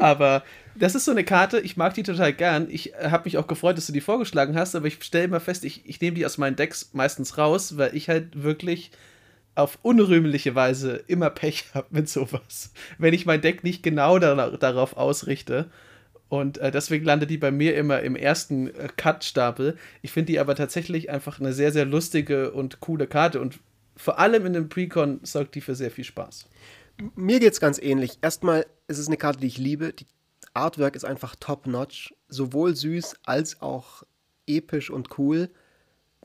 aber das ist so eine Karte, ich mag die total gern. Ich habe mich auch gefreut, dass du die vorgeschlagen hast, aber ich stelle immer fest, ich, ich nehme die aus meinen Decks meistens raus, weil ich halt wirklich auf unrühmliche Weise immer Pech habe mit sowas. Wenn ich mein Deck nicht genau da, darauf ausrichte. Und äh, deswegen landet die bei mir immer im ersten äh, Cut-Stapel. Ich finde die aber tatsächlich einfach eine sehr, sehr lustige und coole Karte. Und vor allem in dem Precon sorgt die für sehr viel Spaß. Mir geht es ganz ähnlich. Erstmal ist es eine Karte, die ich liebe. Die Artwork ist einfach top-notch. Sowohl süß als auch episch und cool.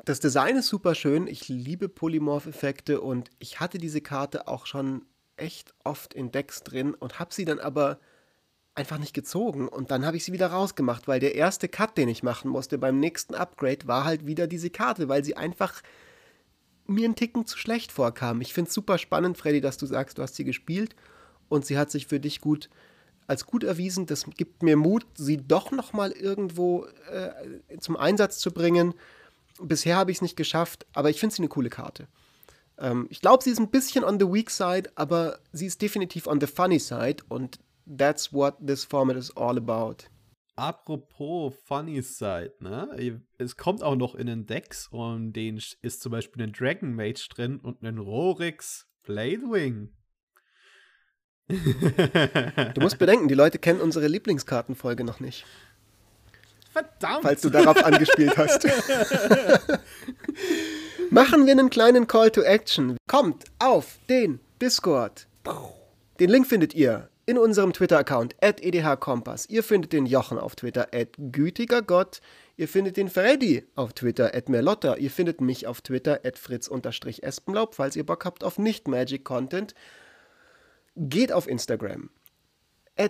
Das Design ist super schön. Ich liebe Polymorph-Effekte und ich hatte diese Karte auch schon echt oft in Decks drin und habe sie dann aber einfach nicht gezogen. Und dann habe ich sie wieder rausgemacht, weil der erste Cut, den ich machen musste beim nächsten Upgrade, war halt wieder diese Karte, weil sie einfach mir einen Ticken zu schlecht vorkam. Ich finde es super spannend, Freddy, dass du sagst, du hast sie gespielt und sie hat sich für dich gut als gut erwiesen. Das gibt mir Mut, sie doch noch mal irgendwo äh, zum Einsatz zu bringen. Bisher habe ich es nicht geschafft, aber ich finde sie eine coole Karte. Ähm, ich glaube, sie ist ein bisschen on the weak side, aber sie ist definitiv on the funny side und that's what this format is all about. Apropos Funny Side, ne? Es kommt auch noch in den Decks und den ist zum Beispiel ein Dragon Mage drin und ein Rorix Bladewing. du musst bedenken, die Leute kennen unsere Lieblingskartenfolge noch nicht. Verdammt! Falls du darauf angespielt hast. [LAUGHS] Machen wir einen kleinen Call to Action. Kommt auf den Discord. Den Link findet ihr in unserem Twitter-Account edhkompass. Ihr findet den Jochen auf Twitter gütigergott. Ihr findet den Freddy auf Twitter merlotta. Ihr findet mich auf Twitter fritz-espenlaub, falls ihr Bock habt auf Nicht-Magic-Content. Geht auf Instagram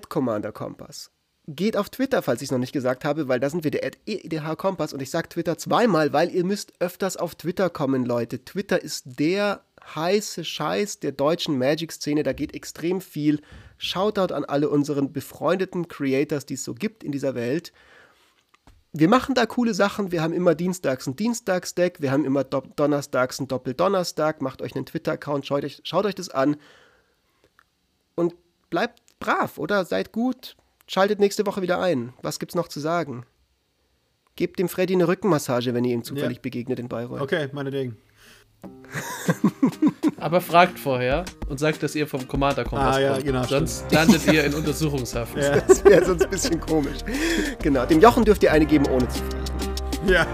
commanderkompass. Geht auf Twitter, falls ich es noch nicht gesagt habe, weil da sind wir der edhkompass und ich sage Twitter zweimal, weil ihr müsst öfters auf Twitter kommen, Leute. Twitter ist der heiße Scheiß der deutschen Magic-Szene. Da geht extrem viel. Shoutout an alle unseren befreundeten Creators, die es so gibt in dieser Welt. Wir machen da coole Sachen. Wir haben immer dienstags ein Dienstagsdeck. Wir haben immer do donnerstags ein Doppeldonnerstag. Macht euch einen Twitter-Account, schaut euch, schaut euch das an. Und bleibt brav, oder? Seid gut. Schaltet nächste Woche wieder ein. Was gibt's noch zu sagen? Gebt dem Freddy eine Rückenmassage, wenn ihr ihm zufällig ja. begegnet in Bayreuth. Okay, meine Dinge. [LAUGHS] Aber fragt vorher und sagt, dass ihr vom Commander kommt. Ah, ja, genau. Sonst stimmt. landet ihr in Untersuchungshaft. Ja. Das wäre sonst ein bisschen komisch. Genau. Dem Jochen dürft ihr eine geben, ohne zu fragen. Ja.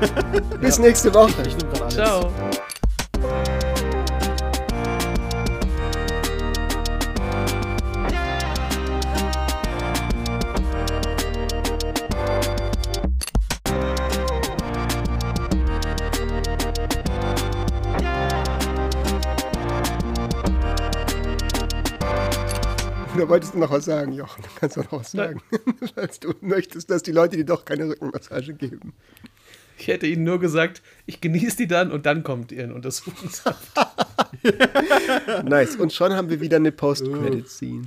Bis nächste Woche. Ich, ich Ciao. Wolltest du noch was sagen, Jochen? Du kannst doch noch was sagen. [LAUGHS] Falls du möchtest, dass die Leute dir doch keine Rückenmassage geben. Ich hätte ihnen nur gesagt, ich genieße die dann und dann kommt ihren Untersuchungshaft. [LAUGHS] nice. Und schon haben wir wieder eine Post-Credit-Scene.